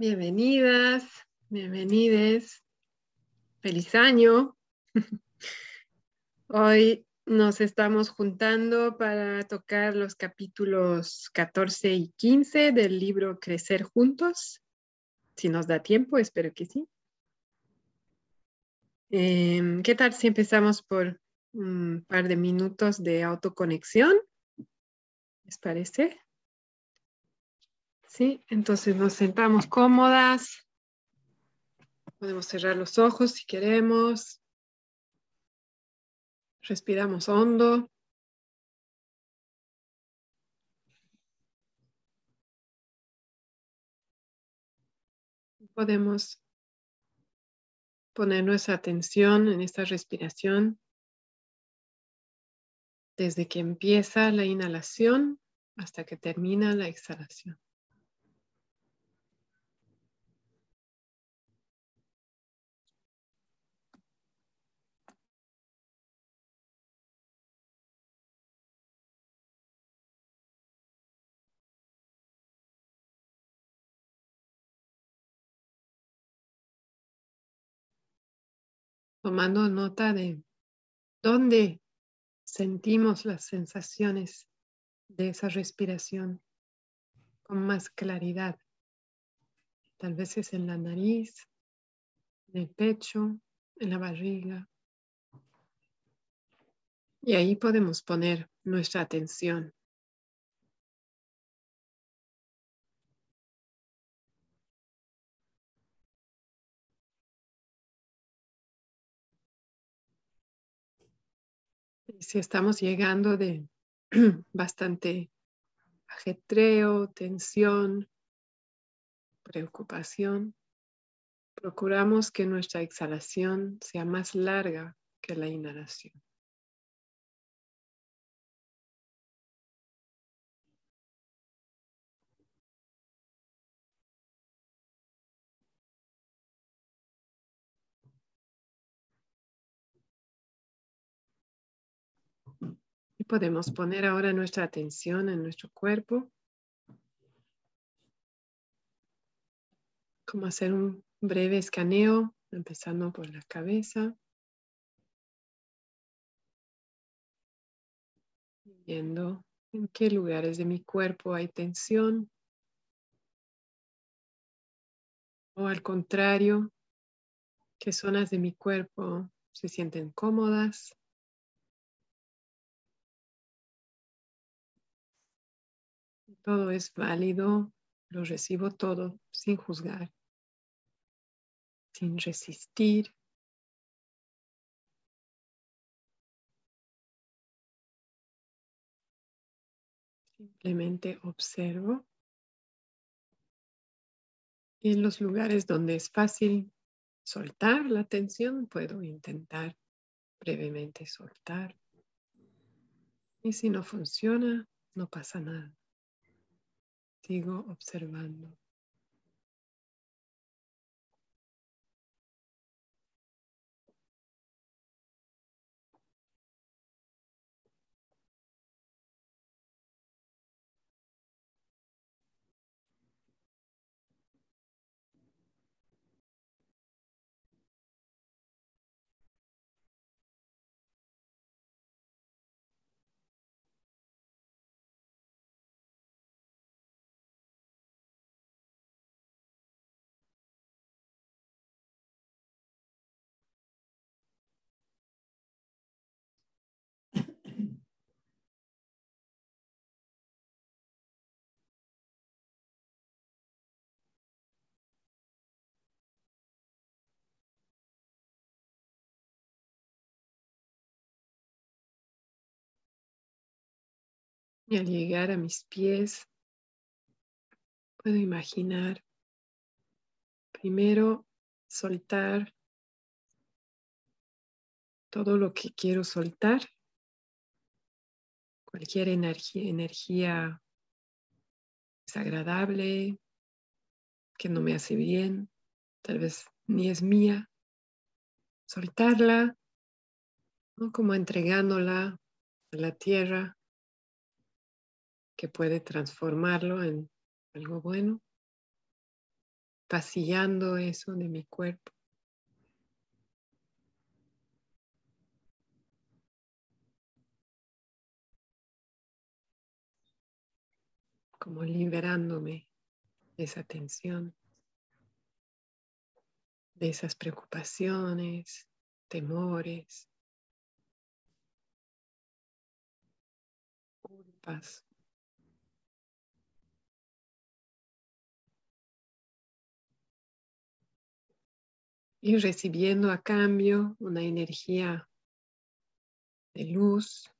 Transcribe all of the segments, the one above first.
Bienvenidas, bienvenides. Feliz año. Hoy nos estamos juntando para tocar los capítulos 14 y 15 del libro Crecer Juntos. Si nos da tiempo, espero que sí. Em, ¿Qué tal si empezamos por un par de minutos de autoconexión? ¿Les parece? Sí, entonces nos sentamos cómodas. Podemos cerrar los ojos si queremos. Respiramos hondo. Podemos poner nuestra atención en esta respiración desde que empieza la inhalación hasta que termina la exhalación. Tomando nota de dónde sentimos las sensaciones de esa respiración con más claridad. Tal vez es en la nariz, en el pecho, en la barriga. Y ahí podemos poner nuestra atención. Si estamos llegando de bastante ajetreo, tensión, preocupación, procuramos que nuestra exhalación sea más larga que la inhalación. Podemos poner ahora nuestra atención en nuestro cuerpo. Como hacer un breve escaneo, empezando por la cabeza. Viendo en qué lugares de mi cuerpo hay tensión. O al contrario, qué zonas de mi cuerpo se sienten cómodas. Todo es válido, lo recibo todo sin juzgar, sin resistir. Simplemente observo. Y en los lugares donde es fácil soltar la atención, puedo intentar brevemente soltar. Y si no funciona, no pasa nada. Sigo observando. Y al llegar a mis pies, puedo imaginar primero soltar todo lo que quiero soltar, cualquier energía, energía desagradable que no me hace bien, tal vez ni es mía, soltarla, ¿no? como entregándola a la tierra que puede transformarlo en algo bueno. pasillando eso de mi cuerpo. como liberándome de esa tensión, de esas preocupaciones, temores, culpas. Y recibiendo a cambio una energía de luz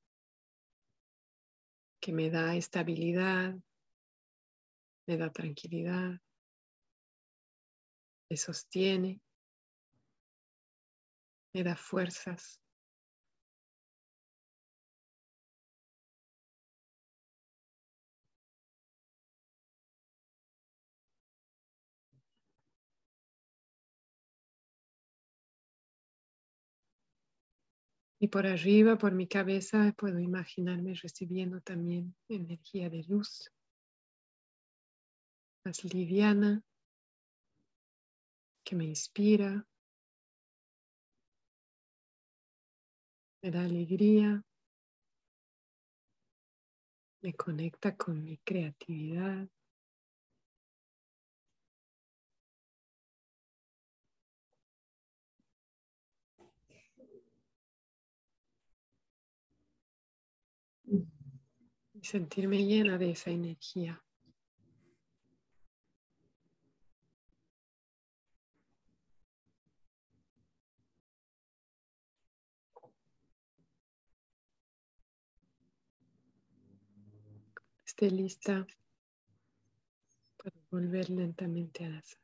que me da estabilidad, me da tranquilidad, me sostiene, me da fuerzas. Y por arriba, por mi cabeza, puedo imaginarme recibiendo también energía de luz más liviana, que me inspira, me da alegría, me conecta con mi creatividad. Sentirme llena de esa energía. esté lista para volver lentamente a la sala.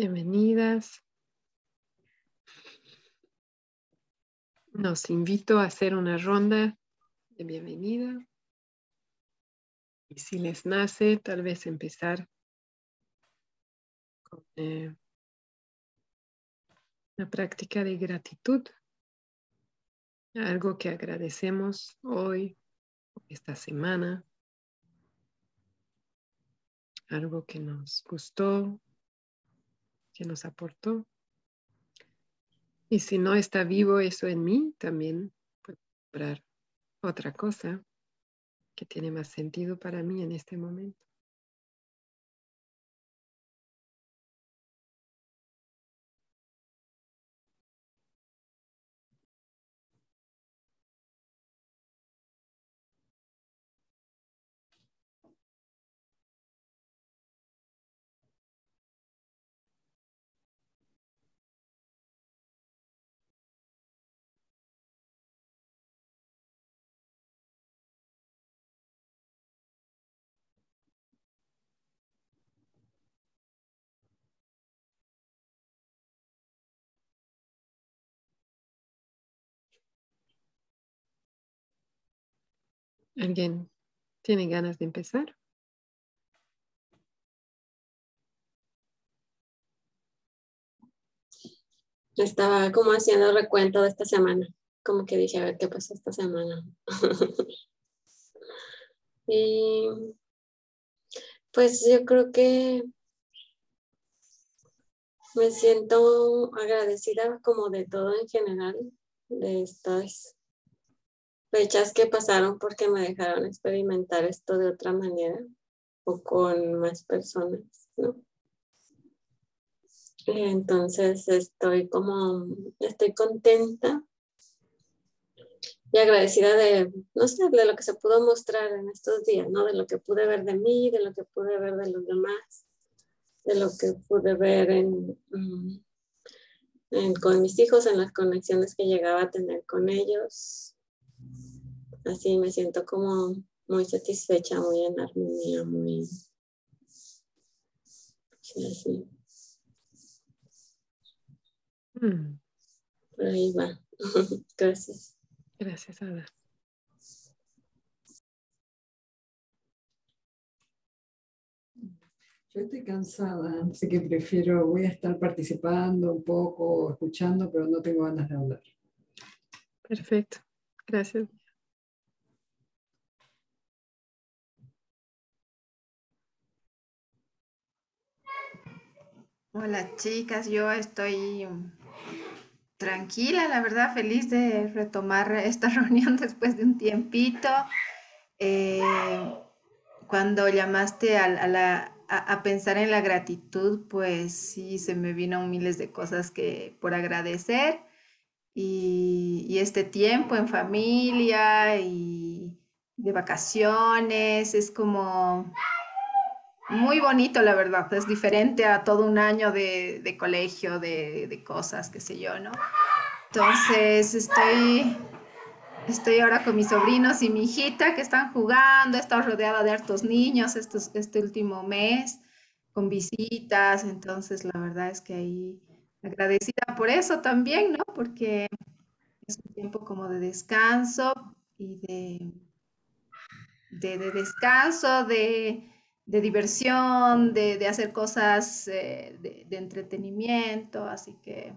Bienvenidas. Nos invito a hacer una ronda de bienvenida. Y si les nace, tal vez empezar con eh, una práctica de gratitud. Algo que agradecemos hoy, esta semana. Algo que nos gustó, que nos aportó. Y si no está vivo eso en mí, también puedo comprar otra cosa que tiene más sentido para mí en este momento. ¿Alguien tiene ganas de empezar? Estaba como haciendo recuento de esta semana, como que dije, a ver qué pasó esta semana. y pues yo creo que me siento agradecida como de todo en general, de estas fechas que pasaron porque me dejaron experimentar esto de otra manera o con más personas. ¿no? Entonces estoy como, estoy contenta y agradecida de, no sé, de lo que se pudo mostrar en estos días, ¿no? De lo que pude ver de mí, de lo que pude ver de los demás, de lo que pude ver en, mm, con mis hijos, en las conexiones que llegaba a tener con ellos. Así me siento como muy satisfecha, muy en armonía, muy... Sí, así. Mm. Por ahí va. Gracias. Gracias, Ada. Yo estoy cansada, así que prefiero, voy a estar participando un poco, escuchando, pero no tengo ganas de hablar. Perfecto, gracias. Hola chicas, yo estoy tranquila, la verdad, feliz de retomar esta reunión después de un tiempito. Eh, cuando llamaste a, pensar en la gratitud, pues sí, se me vino miles de cosas que por agradecer. Y, y este tiempo en familia y de vacaciones es como muy bonito, la verdad. Es diferente a todo un año de, colegio, de, cosas, qué sé yo, ¿no? Entonces, estoy, estoy ahora con mis sobrinos y mi hijita que están jugando. He estado rodeada de hartos niños estos, este último mes, con visitas. Entonces, la verdad es que ahí agradecida por eso también, ¿no? Porque es un tiempo como de descanso y de, de descanso, de de diversión, de, hacer cosas eh, de, entretenimiento, así que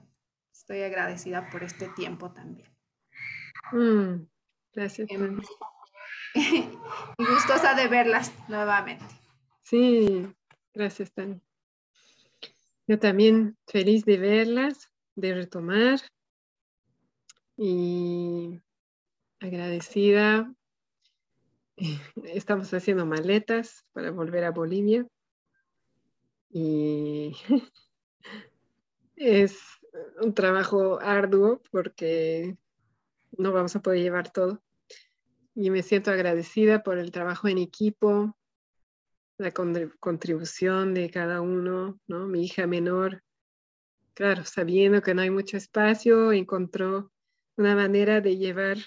estoy agradecida por este tiempo también. Mm, gracias. Em, y gustosa de verlas nuevamente. Sí, gracias, Tani. Yo también feliz de verlas, de retomar y agradecida Estamos haciendo maletas para volver a Bolivia. Y es un trabajo arduo porque no vamos a poder llevar todo. Y me siento agradecida por el trabajo en equipo, la contribución de cada uno, ¿no? Mi hija menor, claro, sabiendo que no hay mucho espacio, encontró una manera de llevar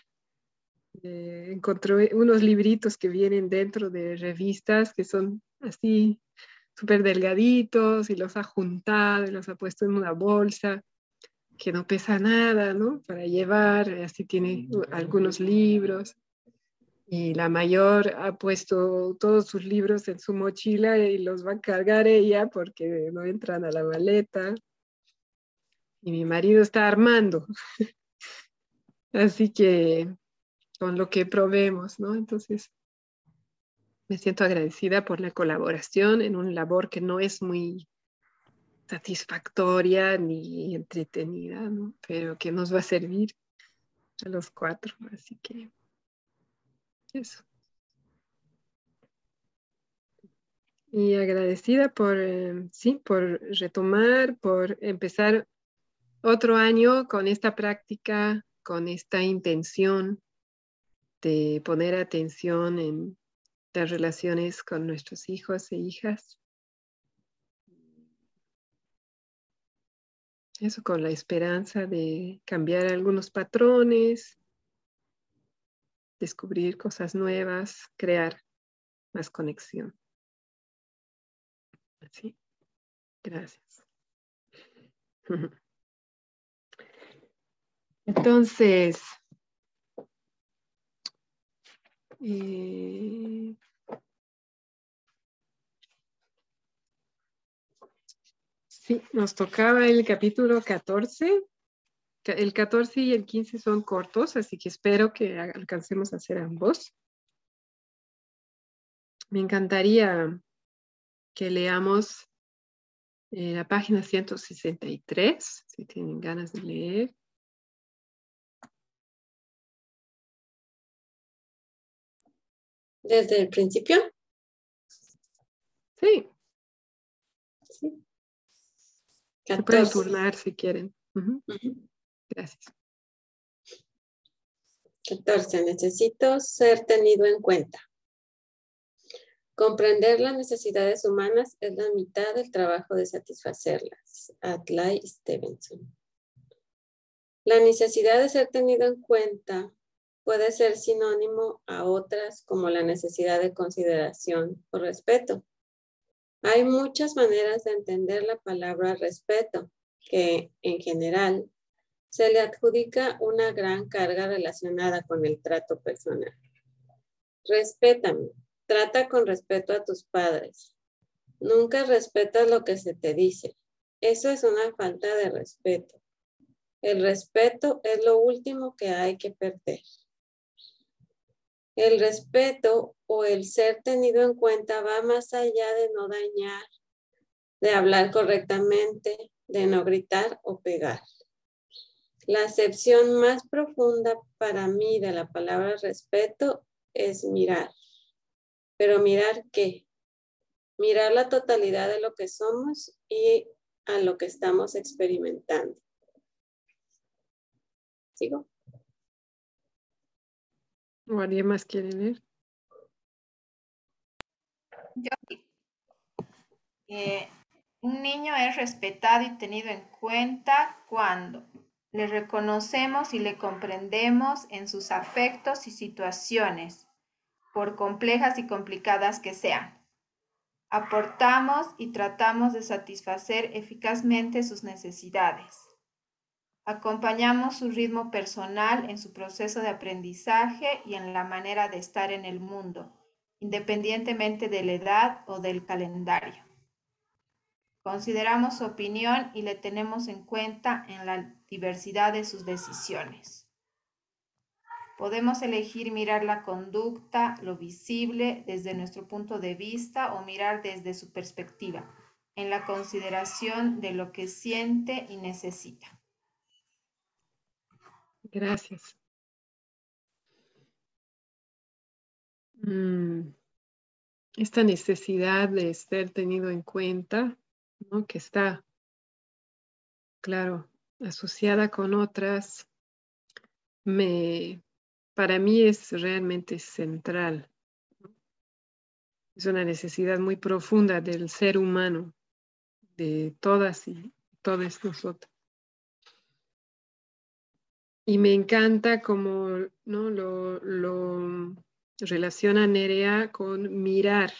eh, encontró unos libritos que vienen dentro de revistas que son así súper delgaditos y los ha juntado y los ha puesto en una bolsa que no pesa nada, ¿no? Para llevar, así tiene algunos libros. Y la mayor ha puesto todos sus libros en su mochila y los va a cargar ella porque no entran a la maleta. Y mi marido está armando. Así que con lo que proveemos, ¿no? Entonces, me siento agradecida por la colaboración en una labor que no es muy satisfactoria ni entretenida, ¿no? Pero que nos va a servir a los cuatro, así que eso. Y agradecida por, eh, sí, por retomar, por empezar otro año con esta práctica, con esta intención de poner atención en las relaciones con nuestros hijos e hijas. Eso con la esperanza de cambiar algunos patrones, descubrir cosas nuevas, crear más conexión. Así. Gracias. Entonces, sí, nos tocaba el capítulo 14. El 14 y el 15 son cortos, así que espero que alcancemos a hacer ambos. Me encantaría que leamos eh, la página 163, si tienen ganas de leer. Desde el principio? Sí. ¿sí? Se pueden turnar si quieren. Gracias. 14. Necesito ser tenido en cuenta. Comprender las necesidades humanas es la mitad del trabajo de satisfacerlas. Atlay Stevenson. La necesidad de ser tenido en cuenta puede ser sinónimo a otras como la necesidad de consideración o respeto. Hay muchas maneras de entender la palabra respeto, que en general se le adjudica una gran carga relacionada con el trato personal. Respétame, trata con respeto a tus padres. Nunca respetas lo que se te dice. Eso es una falta de respeto. El respeto es lo último que hay que perder. El respeto o el ser tenido en cuenta va más allá de no dañar, de hablar correctamente, de no gritar o pegar. La acepción más profunda para mí de la palabra respeto es mirar. Pero mirar qué? Mirar la totalidad de lo que somos y a lo que estamos experimentando. ¿Sigo? ¿O alguien más quiere leer? Yo un niño es respetado y tenido en cuenta cuando le reconocemos y le comprendemos en sus afectos y situaciones, por complejas y complicadas que sean. Aportamos y tratamos de satisfacer eficazmente sus necesidades. Acompañamos su ritmo personal en su proceso de aprendizaje y en la manera de estar en el mundo, independientemente de la edad o del calendario. Consideramos su opinión y le tenemos en cuenta en la diversidad de sus decisiones. Podemos elegir mirar la conducta, lo visible, desde nuestro punto de vista o mirar desde su perspectiva, en la consideración de lo que siente y necesita. Gracias. Mm, esta necesidad de ser tenido en cuenta, ¿no? que está, claro, asociada con otras, me, para mí es realmente central. Es una necesidad muy profunda del ser humano, de todas y todas nosotras. Y me encanta cómo ¿no? lo, relaciona Nerea con mirar,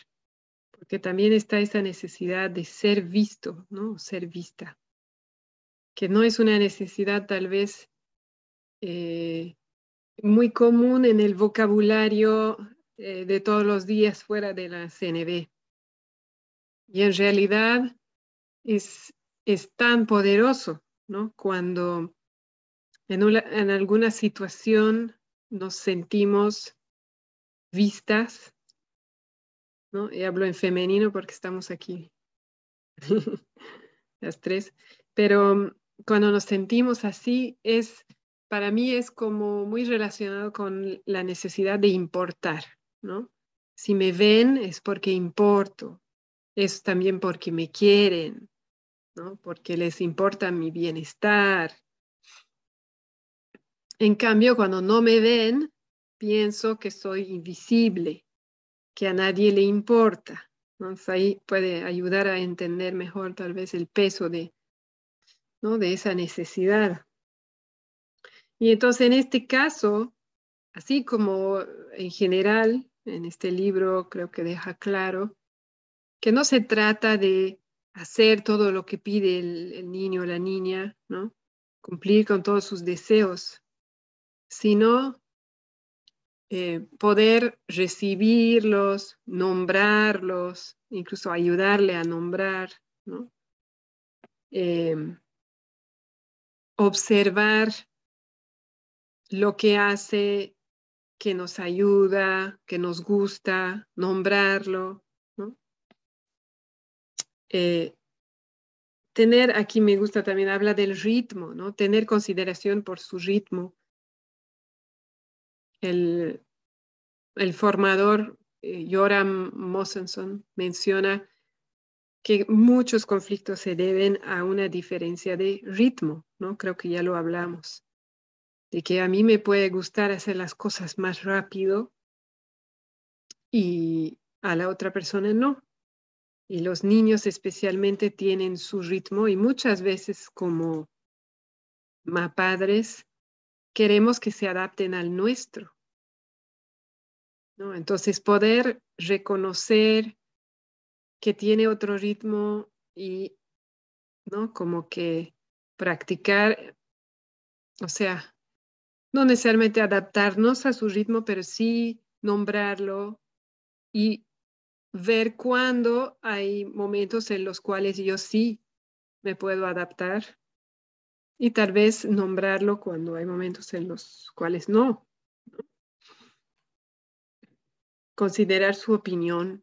porque también está esa necesidad de ser visto, ¿no? Ser vista, que no es una necesidad tal vez eh, muy común en el vocabulario eh, de todos los días fuera de la CNB. Y en realidad es, es tan poderoso, ¿no? Cuando en, alguna situación nos sentimos vistas, ¿no? Y hablo en femenino porque estamos aquí las tres, pero cuando nos sentimos así es, para mí es como muy relacionado con la necesidad de importar, ¿no? Si me ven es porque importo, es también porque me quieren, ¿no? Porque les importa mi bienestar, en cambio, cuando no me ven, pienso que soy invisible, que a nadie le importa. Ahí puede ayudar a entender mejor tal vez el peso de, ¿no? de esa necesidad. Y entonces en este caso, así como en general, en este libro creo que deja claro que no se trata de hacer todo lo que pide el, el niño o la niña, ¿no? cumplir con todos sus deseos, sino eh, poder recibirlos, nombrarlos, incluso ayudarle a nombrar, em, observar lo que hace que nos ayuda, que nos gusta, nombrarlo. Eh, tener, aquí me gusta también, habla del ritmo, ¿no? Tener consideración por su ritmo el, formador eh, Joram Mossenson menciona que muchos conflictos se deben a una diferencia de ritmo, ¿no? Creo que ya lo hablamos, de que a mí me puede gustar hacer las cosas más rápido y a la otra persona no. Y los niños especialmente tienen su ritmo y muchas veces como padres queremos que se adapten al nuestro. ¿no? Entonces poder reconocer que tiene otro ritmo y, ¿no? Como que practicar, o sea, no necesariamente adaptarnos a su ritmo, pero sí nombrarlo y ver cuándo hay momentos en los cuales yo sí me puedo adaptar y tal vez nombrarlo cuando hay momentos en los cuales no. Considerar su opinión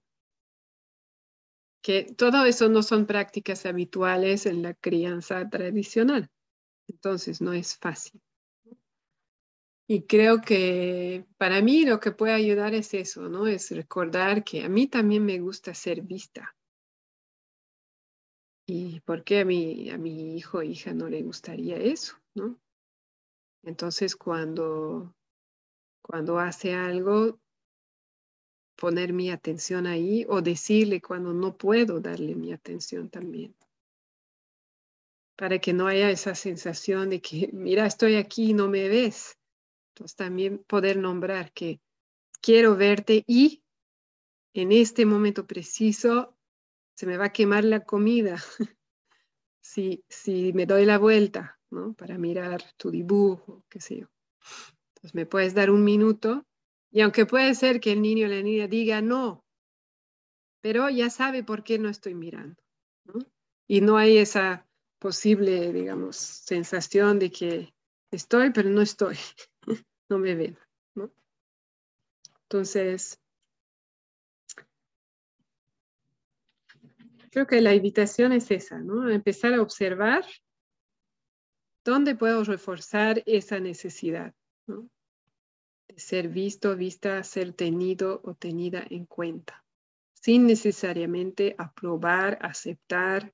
que todo eso no son prácticas habituales en la crianza tradicional. Entonces no es fácil. Y creo que para mí lo que puede ayudar es eso, ¿no? Es recordar que a mí también me gusta ser vista. ¿Y por qué a mi, a mi hijo o hija no le gustaría eso, ¿no? Entonces cuando, cuando hace algo, poner mi atención ahí o decirle cuando no puedo darle mi atención también. Para que no haya esa sensación de que, mira, estoy aquí y no me ves. Entonces también poder nombrar que quiero verte y en este momento preciso se me va a quemar la comida si, si me doy la vuelta, ¿no? Para mirar tu dibujo, qué sé yo. Entonces me puedes dar un minuto y aunque puede ser que el niño o la niña diga no, pero ya sabe por qué no estoy mirando. Y no hay esa posible, digamos, sensación de que estoy, pero no estoy, no me ven. Entonces, creo que la invitación es esa, ¿no? Empezar a observar dónde puedo reforzar esa necesidad, ¿no? ser visto, vista, ser tenido o tenida en cuenta, sin necesariamente aprobar, aceptar,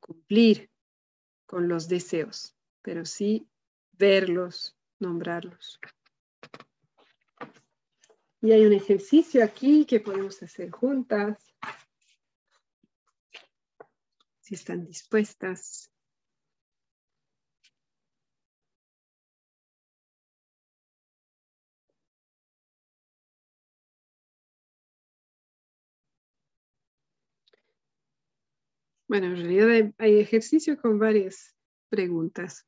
cumplir con los deseos, pero sí verlos, nombrarlos. Y hay un ejercicio aquí que podemos hacer juntas, si están dispuestas. Bueno, en realidad hay, ejercicio con varias preguntas.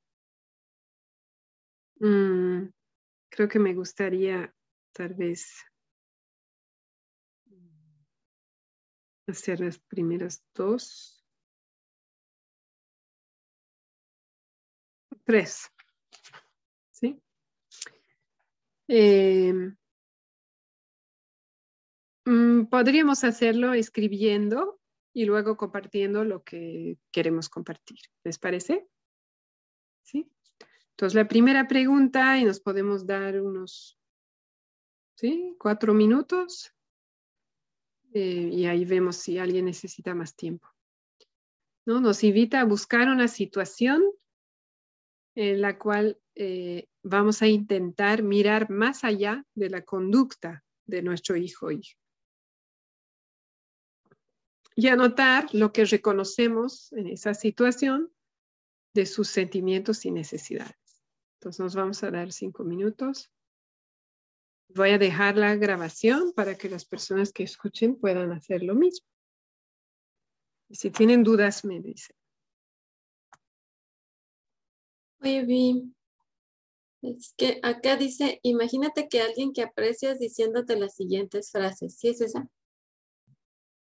Mm, creo que me gustaría tal vez hacer las primeras dos. Tres. ¿Sí? Em, mm, podríamos hacerlo escribiendo y luego compartiendo lo que queremos compartir. ¿Les parece? ¿Sí? Entonces, la primera pregunta, y nos podemos dar unos, ¿sí? Cuatro minutos. Eh, y ahí vemos si alguien necesita más tiempo. ¿No? Nos invita a buscar una situación en la cual eh, vamos a intentar mirar más allá de la conducta de nuestro hijo o hija y anotar lo que reconocemos en esa situación de sus sentimientos y necesidades. Entonces nos vamos a dar cinco minutos. Voy a dejar la grabación para que las personas que escuchen puedan hacer lo mismo. Si tienen dudas, me dicen. Oye, Vi, es que acá dice, imagínate que alguien que aprecias diciéndote las siguientes frases. ¿Sí es esa?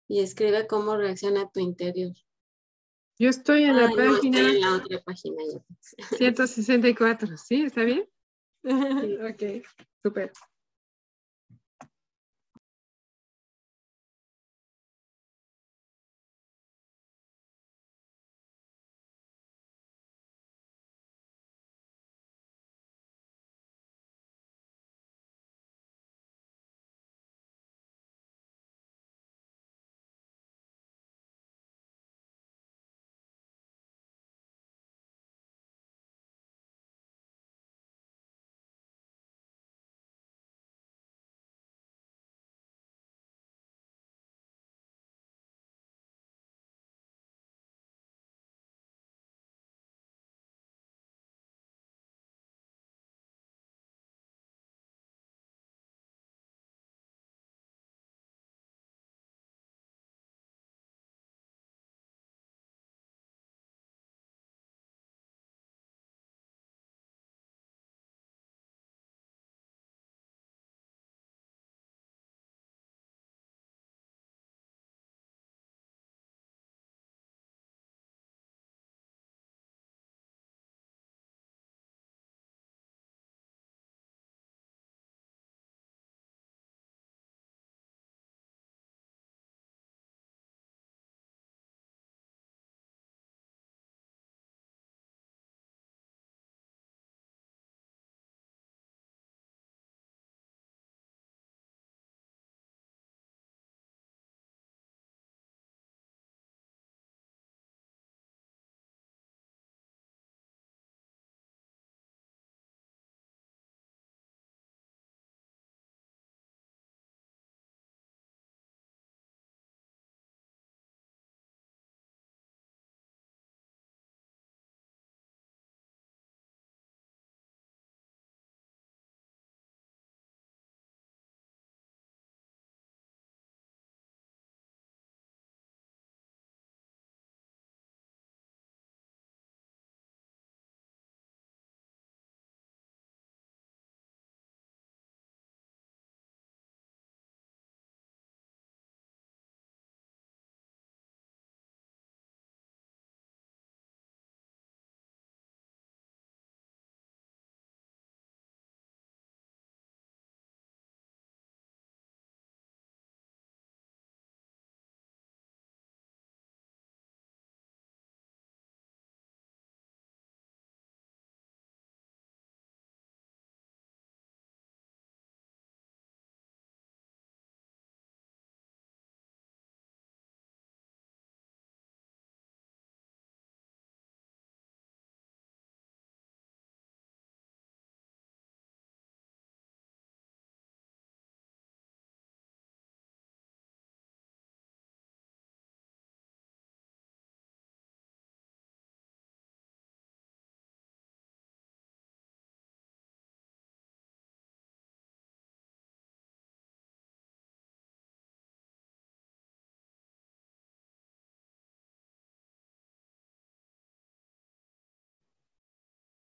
y escribe cómo reacciona tu interior. Yo estoy en la página. en la otra página. 164, ¿sí? ¿Está bien? ok, súper.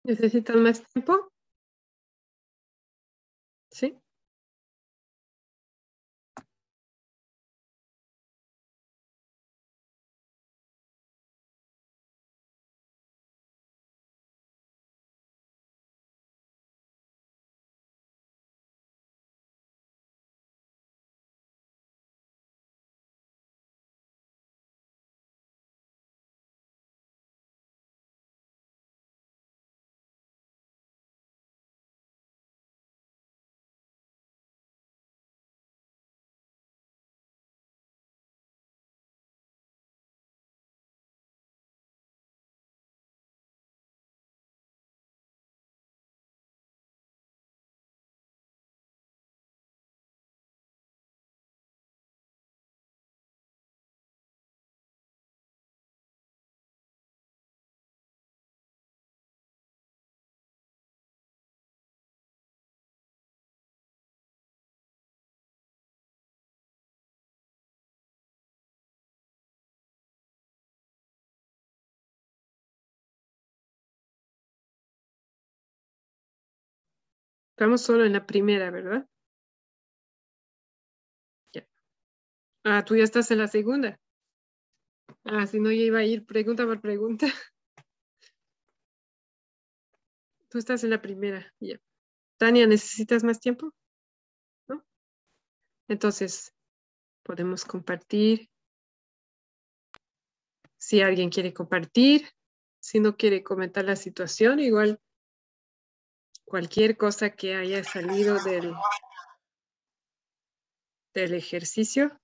¿Necesitan más tiempo? Estamos solo en la primera, ¿verdad? Ya. Ah, tú ya estás en la segunda. Ah, si no, ya iba a ir pregunta por pregunta. Tú estás en la primera, ya. Tania, ¿necesitas más tiempo? ¿No? Entonces, podemos compartir. Si alguien quiere compartir, si no quiere comentar la situación, igual cualquier cosa que haya salido del, del ejercicio.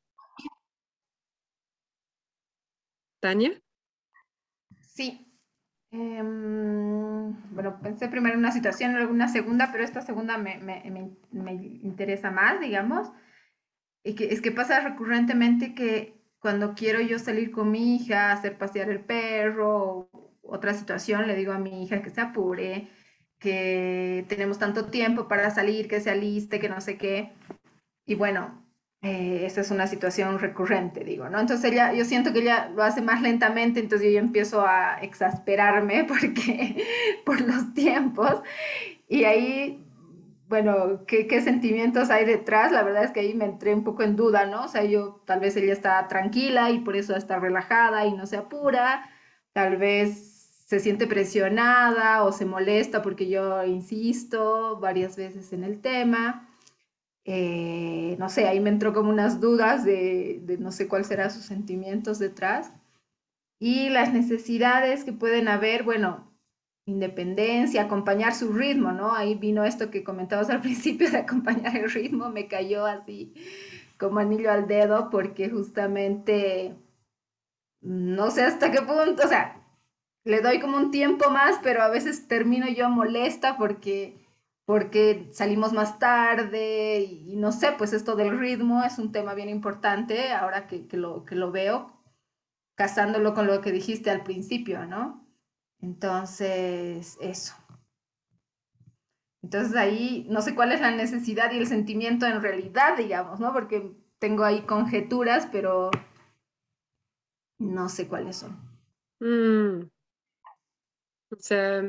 Tania. Sí. Em, bueno, pensé primero en una situación, luego una segunda, pero esta segunda me, interesa más, digamos. Y que, es que pasa recurrentemente que cuando quiero yo salir con mi hija, hacer pasear el perro, otra situación, le digo a mi hija que se apure, que tenemos tanto tiempo para salir, que se aliste, que no sé qué. Y bueno, eh, esa es una situación recurrente, digo, ¿no? Entonces ella, yo siento que ella lo hace más lentamente, entonces yo ya empiezo a exasperarme porque, por los tiempos. Y ahí, bueno, ¿qué, ¿qué, sentimientos hay detrás? La verdad es que ahí me entré un poco en duda, ¿no? O sea, yo tal vez ella está tranquila y por eso está relajada y no se apura. Tal vez se siente presionada o se molesta porque yo insisto varias veces en el tema. Eh, no sé, ahí me entró como unas dudas de, no sé cuáles serán sus sentimientos detrás. Y las necesidades que pueden haber, bueno, independencia, acompañar su ritmo, ¿no? Ahí vino esto que comentabas al principio de acompañar el ritmo, me cayó así como anillo al dedo porque justamente no sé hasta qué punto, o sea, le doy como un tiempo más, pero a veces termino yo molesta porque, porque salimos más tarde y, no sé, pues esto del ritmo es un tema bien importante ahora que, lo, que lo veo, casándolo con lo que dijiste al principio, ¿no? Entonces, eso. Entonces ahí no sé cuál es la necesidad y el sentimiento en realidad, digamos, ¿no? Porque tengo ahí conjeturas, pero no sé cuáles son. Mm. O sea,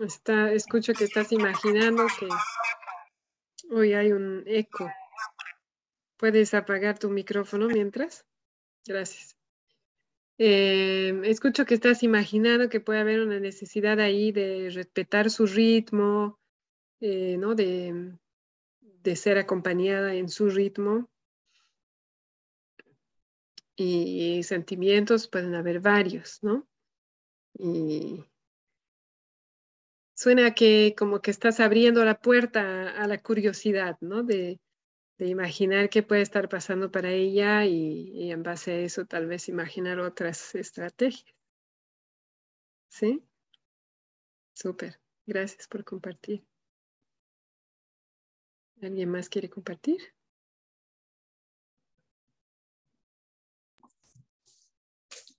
está, escucho que estás imaginando que hoy hay un eco. ¿Puedes apagar tu micrófono mientras? Gracias. Eh, escucho que estás imaginando que puede haber una necesidad ahí de respetar su ritmo, eh, ¿no? De, de, ser acompañada en su ritmo. Y, sentimientos pueden haber varios, ¿no? Y, suena que como que estás abriendo la puerta a, la curiosidad, ¿no? De, imaginar qué puede estar pasando para ella y, en base a eso tal vez imaginar otras estrategias. ¿Sí? Súper. Gracias por compartir. ¿Alguien más quiere compartir?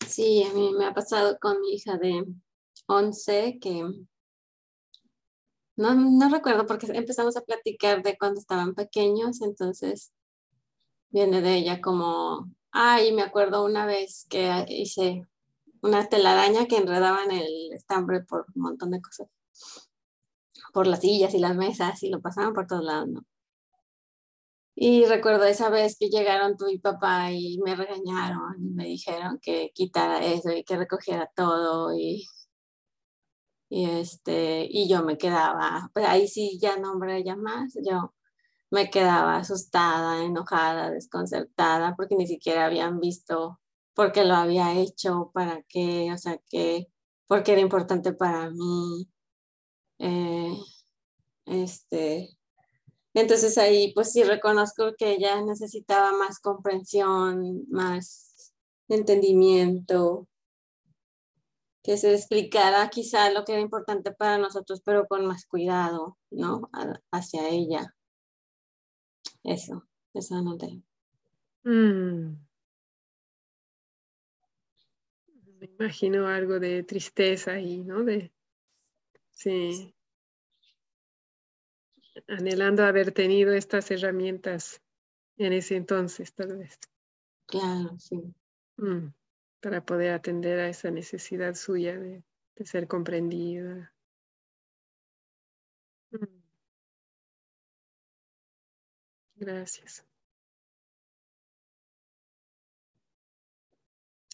Sí, a mí me ha pasado con mi hija de 11 que no, no recuerdo porque empezamos a platicar de cuando estaban pequeños, entonces viene de ella como, ay, me acuerdo una vez que hice una telaraña que enredaban el estambre por un montón de cosas. por las sillas y las mesas y lo pasaban por todos lados, ¿no? Y recuerdo esa vez que llegaron tú y papá y me regañaron me dijeron que quitara eso y que recogiera todo y, y este, y yo me quedaba, pues ahí sí ya nombré ya más, yo me quedaba asustada, enojada, desconcertada, porque ni siquiera habían visto por qué lo había hecho, para qué, o sea, que, porque era importante para mí. Eh, este, entonces ahí pues sí reconozco que ella necesitaba más comprensión, más entendimiento, que se explicara quizá lo que era importante para nosotros, pero con más cuidado, ¿no? hacia ella. Eso, eso no mm. Me imagino algo de tristeza ahí, ¿no? De, sí. Anhelando haber tenido estas herramientas en ese entonces, tal vez. Claro, sí. Mm. Para poder atender a esa necesidad suya de, ser comprendida. Mm. Gracias.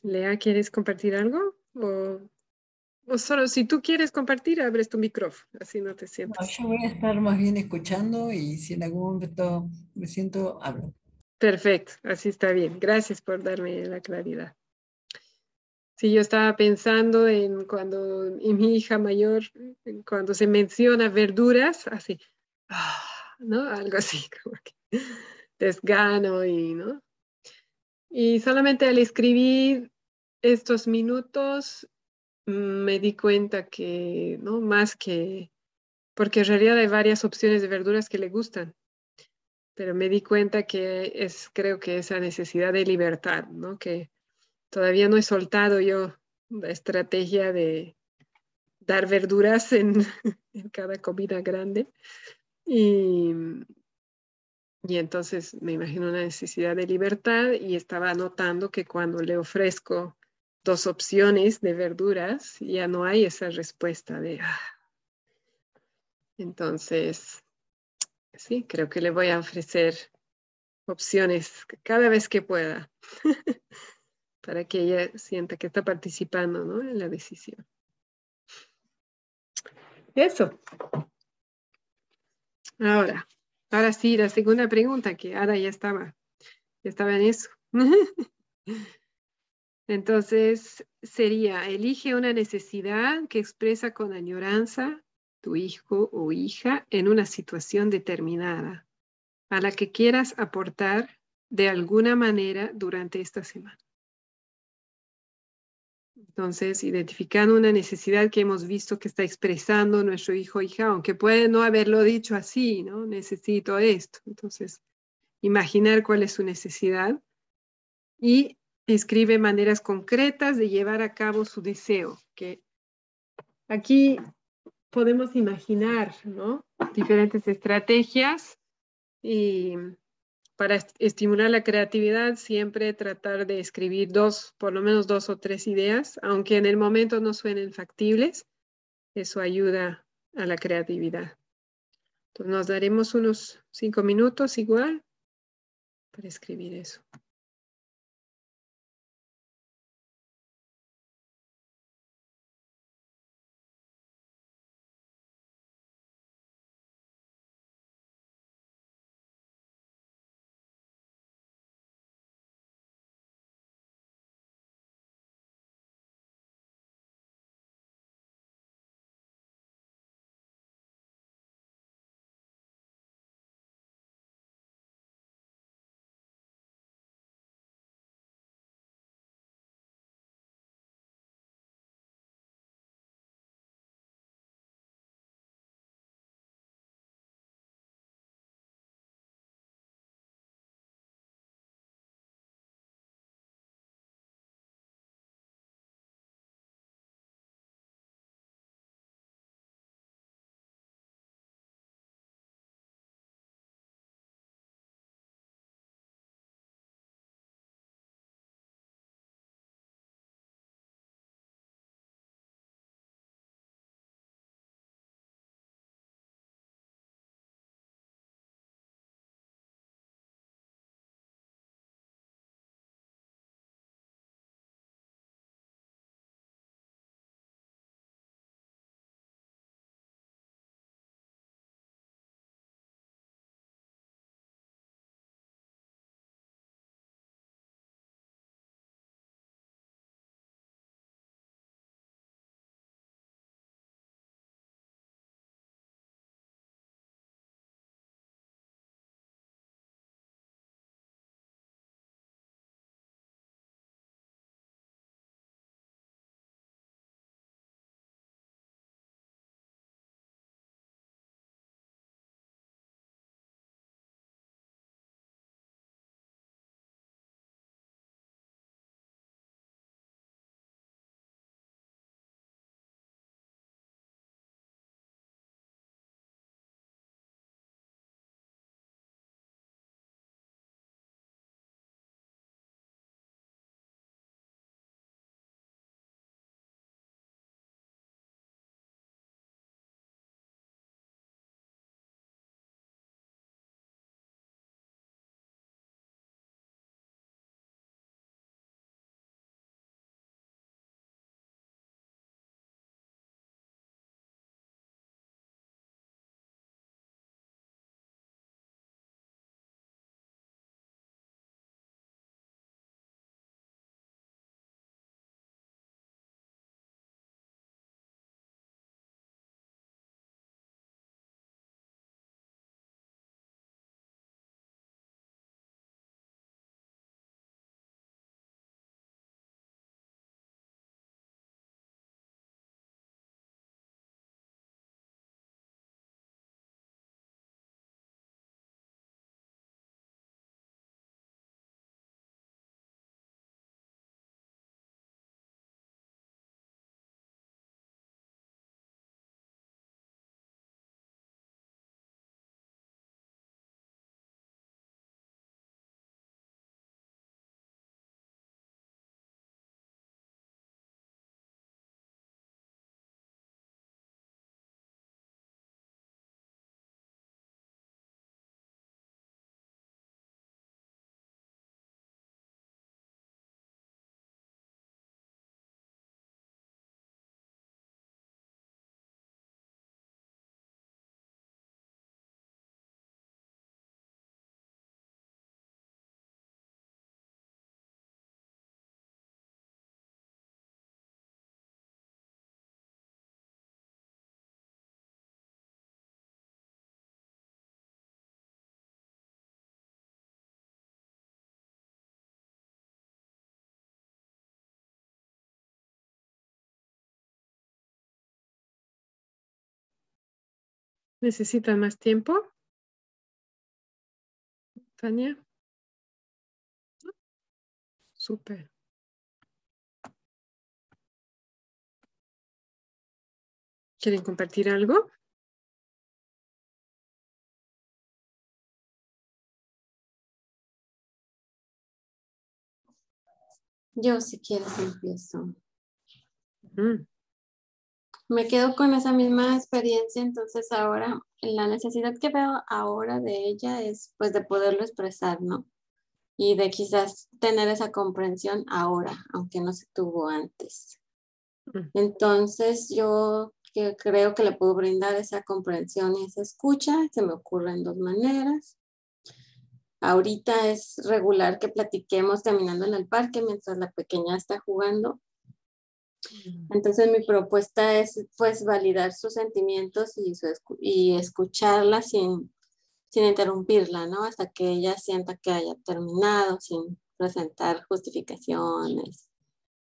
Lea, ¿quieres compartir algo? O, solo si tú quieres compartir, abres tu micrófono, así no te sientes. yo voy a estar más bien escuchando y si en algún momento me siento, hablo. Perfecto, así está bien. Gracias por darme la claridad. Sí, yo estaba pensando en cuando y mi hija mayor, cuando se menciona verduras, así, ah, ¿no? Algo así, como que desgano y, ¿no? Y solamente al escribir estos minutos mm, me di cuenta que, ¿no? Más que, porque en realidad hay varias opciones de verduras que le gustan, pero me di cuenta que es, creo que esa necesidad de libertad, ¿no? Que todavía no he soltado yo la estrategia de dar verduras en, cada comida grande. Y, y entonces me imagino una necesidad de libertad y estaba notando que cuando le ofrezco dos opciones de verduras, ya no hay esa respuesta de... Ah". Entonces, sí, creo que le voy a ofrecer opciones cada vez que pueda para que ella sienta que está participando ¿no? en la decisión. Eso. Ahora, Ahora sí, la segunda pregunta, que ahora ya estaba, ya estaba en eso. Entonces, sería, elige una necesidad que expresa con añoranza tu hijo o hija en una situación determinada, a la que quieras aportar de alguna manera durante esta semana. Entonces, identificando una necesidad que hemos visto que está expresando nuestro hijo o hija, aunque puede no haberlo dicho así, ¿no? Necesito esto. Entonces, imaginar cuál es su necesidad y escribe maneras concretas de llevar a cabo su deseo, que aquí podemos imaginar, ¿no? Diferentes estrategias y para estimular la creatividad, siempre tratar de escribir dos, por lo menos dos o tres ideas, aunque en el momento no suenen factibles, eso ayuda a la creatividad. Nos daremos unos cinco minutos igual para escribir eso. ¿Necesitan más tiempo? Tania. Súper. ¿Quieren compartir algo? Yo si quieres empiezo. Me quedo con esa misma experiencia, entonces ahora la necesidad que veo ahora de ella es pues de poderlo expresar, ¿no? Y de quizás tener esa comprensión ahora, aunque no se tuvo antes. Entonces yo que creo que le puedo brindar esa comprensión y esa escucha, se me ocurren dos maneras. Ahorita es regular que platiquemos caminando en el parque mientras la pequeña está jugando. Entonces mi propuesta es pues validar sus sentimientos y, y escucharla sin, sin interrumpirla, ¿no? Hasta que ella sienta que haya terminado, sin presentar justificaciones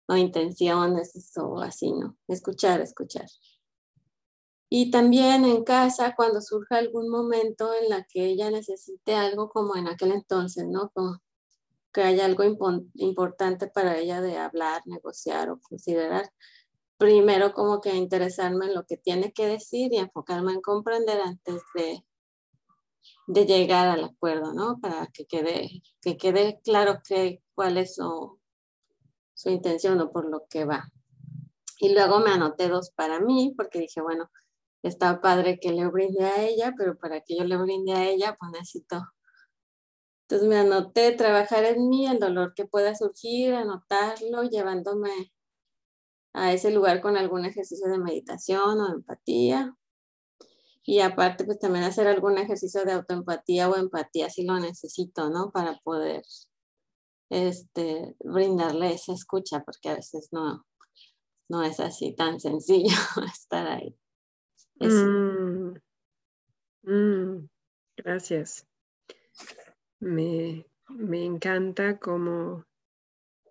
o intenciones o así, ¿no? Escuchar, escuchar. Y también en casa, cuando surja algún momento en la que ella necesite algo como en aquel entonces, ¿no? Que haya algo importante para ella de hablar, negociar o considerar. Primero como que interesarme en lo que tiene que decir y enfocarme en comprender antes de, de llegar al acuerdo, ¿no? Para que quede, que quede claro que, cuál es su, su intención o por lo que va. Y luego me anoté dos para mí porque dije, bueno, está padre que le brinde a ella, pero para que yo le brinde a ella, pues necesito. Entonces me anoté trabajar en mí, el dolor que pueda surgir, anotarlo, llevándome a ese lugar con algún ejercicio de meditación o empatía. Y aparte, pues también hacer algún ejercicio de autoempatía o empatía si lo necesito, ¿no? Para poder este, brindarle esa escucha, porque a veces no, no es así tan sencillo estar ahí. Mm, mm, gracias. Me, me encanta cómo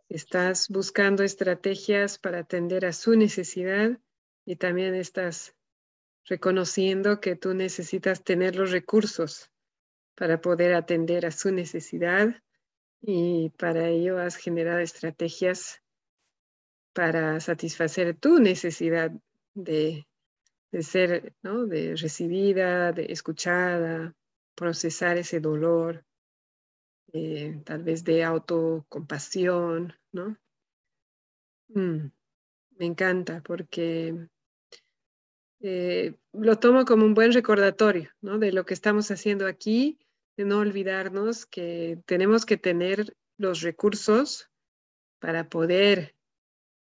estás buscando estrategias para atender a su necesidad y también estás reconociendo que tú necesitas tener los recursos para poder atender a su necesidad y para ello has generado estrategias para satisfacer tu necesidad de de ser, ¿no? De recibida, de escuchada, procesar ese dolor, eh, tal vez de autocompasión, ¿no? Mm, me encanta porque eh, lo tomo como un buen recordatorio, ¿no? De lo que estamos haciendo aquí, de no olvidarnos que tenemos que tener los recursos para poder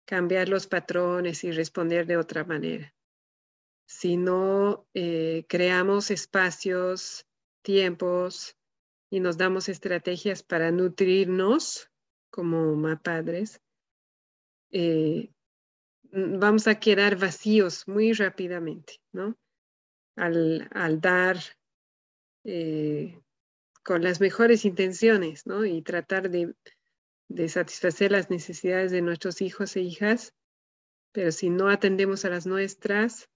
cambiar los patrones y responder de otra manera si no eh, creamos espacios, tiempos y nos damos estrategias para nutrirnos como padres, eh, vamos a quedar vacíos muy rápidamente, ¿no? Al, dar eh, con las mejores intenciones, ¿no? Y tratar de, de satisfacer las necesidades de nuestros hijos e hijas, pero si no atendemos a las nuestras,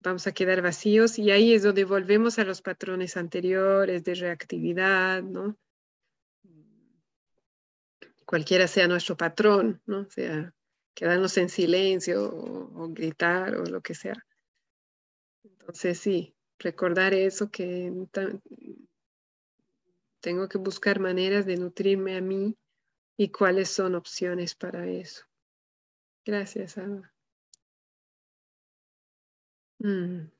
vamos a quedar vacíos y ahí es donde volvemos a los patrones anteriores de reactividad, ¿no? Cualquiera sea nuestro patrón, ¿no? O sea, quedarnos en silencio o, gritar o lo que sea. Entonces, sí, recordar eso que tengo que buscar maneras de nutrirme a mí y cuáles son opciones para eso. Gracias, Ana. Mm.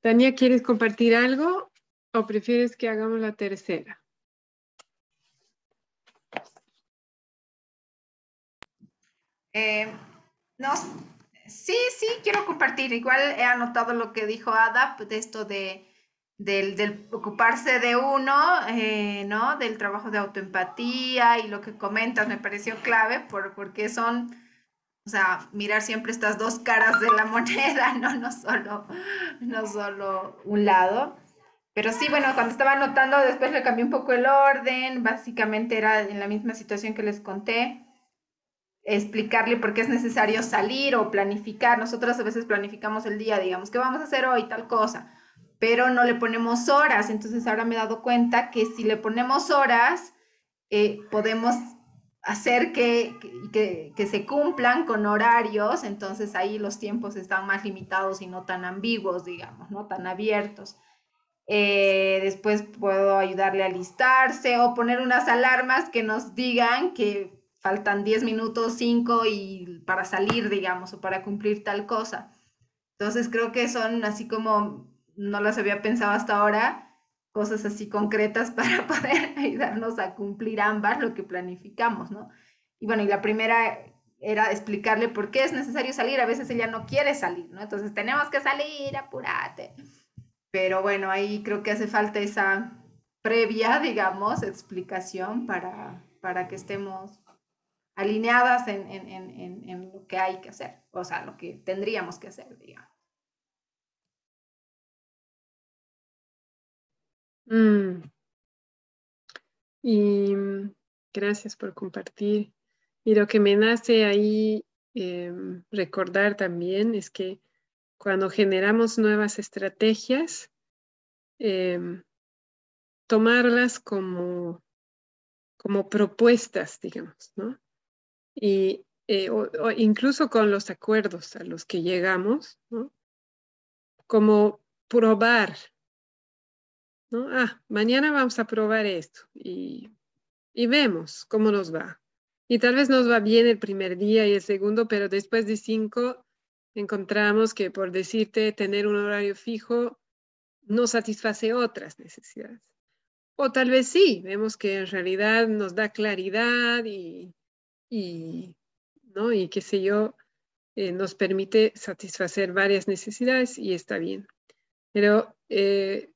Tania, ¿quieres compartir algo o prefieres que hagamos la tercera? Eh, no, sí, sí, quiero compartir. Igual he anotado lo que dijo Ada de esto de, del, ocuparse de uno, eh, ¿no? Del trabajo de autoempatía y lo que comentas me pareció clave por, porque son o sea, mirar siempre estas dos caras de la moneda, ¿no? No solo, no solo un lado. Pero sí, bueno, cuando estaba anotando, después le cambié un poco el orden, básicamente era en la misma situación que les conté. explicarle por qué es necesario salir o planificar. Nosotros a veces planificamos el día, digamos, ¿qué vamos a hacer hoy? Tal cosa, pero no le ponemos horas. Entonces ahora me he dado cuenta que si le ponemos horas, eh, podemos hacer que, que, que, se cumplan con horarios, entonces ahí los tiempos están más limitados y no tan ambiguos, digamos, no tan abiertos. Eh, después puedo ayudarle a listarse o poner unas alarmas que nos digan que faltan 10 minutos, 5 y para salir, digamos, o para cumplir tal cosa. Entonces creo que son así como no las había pensado hasta ahora, cosas así concretas para poder ayudarnos a cumplir ambas lo que planificamos, ¿no? Y bueno, y la primera era explicarle por qué es necesario salir. A veces ella no quiere salir, ¿no? Entonces tenemos que salir, apúrate. Pero bueno, ahí creo que hace falta esa previa, digamos, explicación para, para que estemos alineadas en, en, en, en, lo que hay que hacer, o sea, lo que tendríamos que hacer, digamos. Mm. Y mm, gracias por compartir. Y lo que me nace ahí em, recordar también es que cuando generamos nuevas estrategias, em, tomarlas como, como propuestas, digamos, ¿no? Y eh, incluso con los acuerdos a los que llegamos, ¿no? Como probar ¿no? Ah, mañana vamos a probar esto y, y vemos cómo nos va. Y tal vez nos va bien el primer día y el segundo, pero después de cinco encontramos que por decirte tener un horario fijo no satisface otras necesidades. O tal vez sí, vemos que en realidad nos da claridad y, ¿no? Y qué sé yo, eh, nos permite satisfacer varias necesidades y está bien. Pero eh,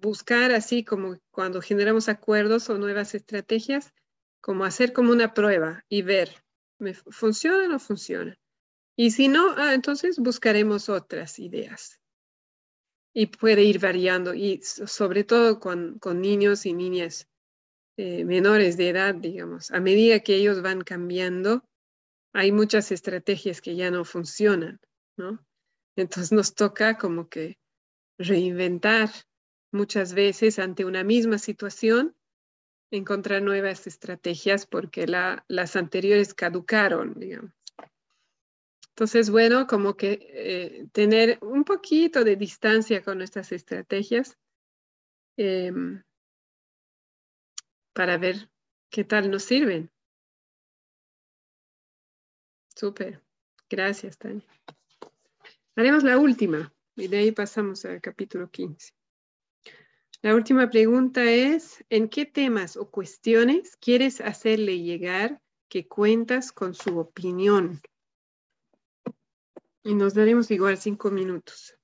buscar así como cuando generamos acuerdos o nuevas estrategias, como hacer como una prueba y ver, ¿me funciona o no funciona? Y si no, ah, entonces buscaremos otras ideas. Y puede ir variando, y sobre todo con, con niños y niñas eh, menores de edad, digamos. A medida que ellos van cambiando, hay muchas estrategias que ya no funcionan, ¿no? Entonces nos toca como que reinventar muchas veces ante una misma situación, encontrar nuevas estrategias porque las anteriores caducaron, digamos. Entonces, bueno, como que eh, tener un poquito de distancia con nuestras estrategias em, para ver qué tal nos sirven. Súper. Gracias, Tania. Haremos la última y de ahí pasamos al capítulo 15. La última pregunta es, ¿en qué temas o cuestiones quieres hacerle llegar que cuentas con su opinión? Y nos daremos igual cinco minutos.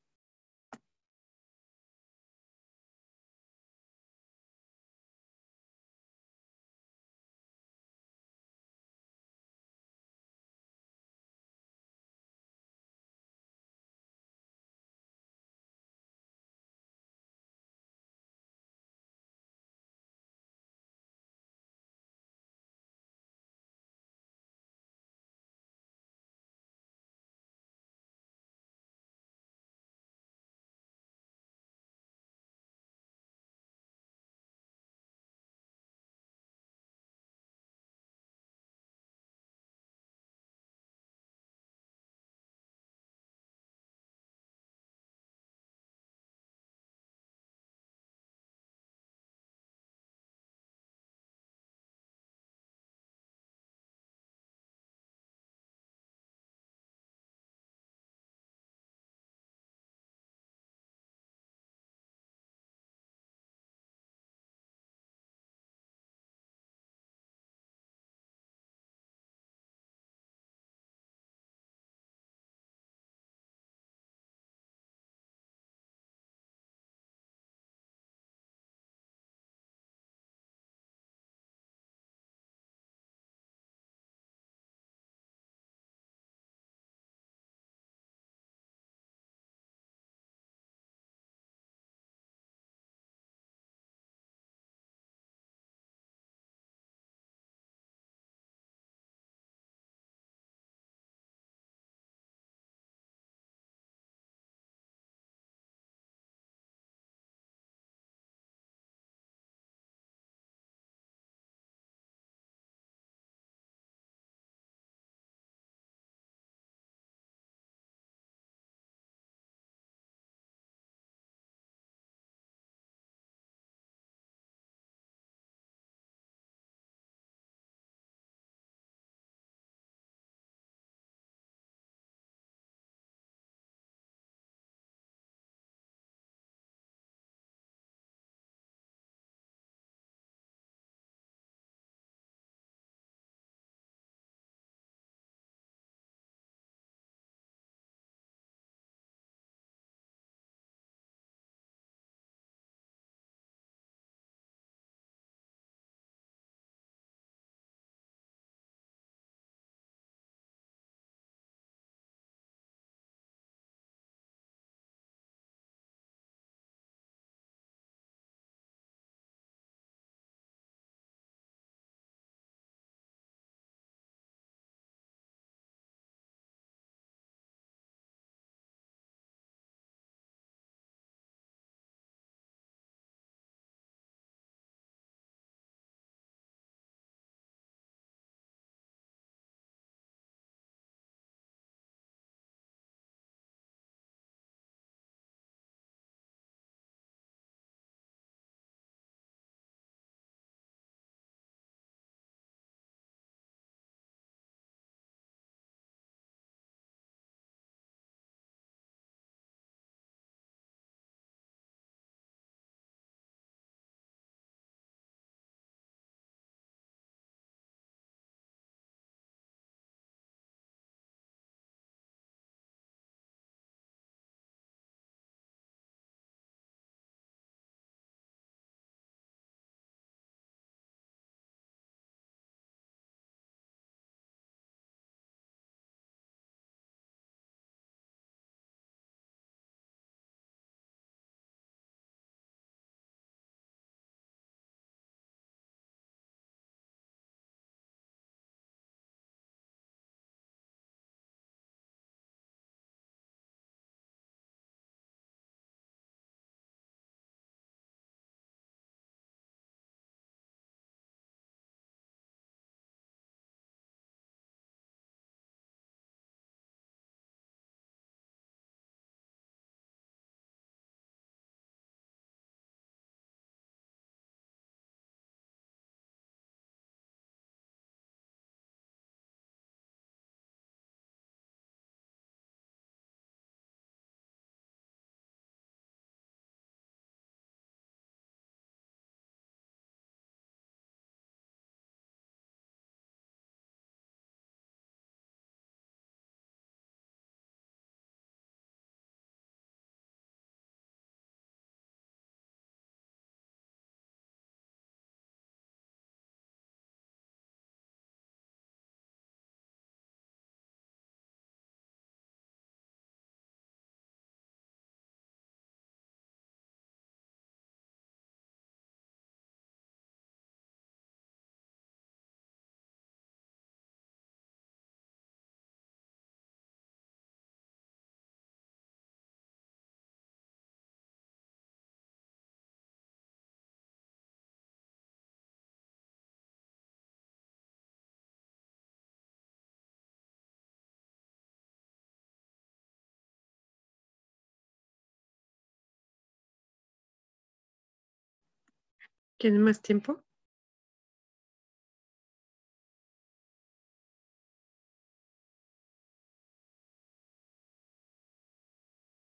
¿Quieren más tiempo?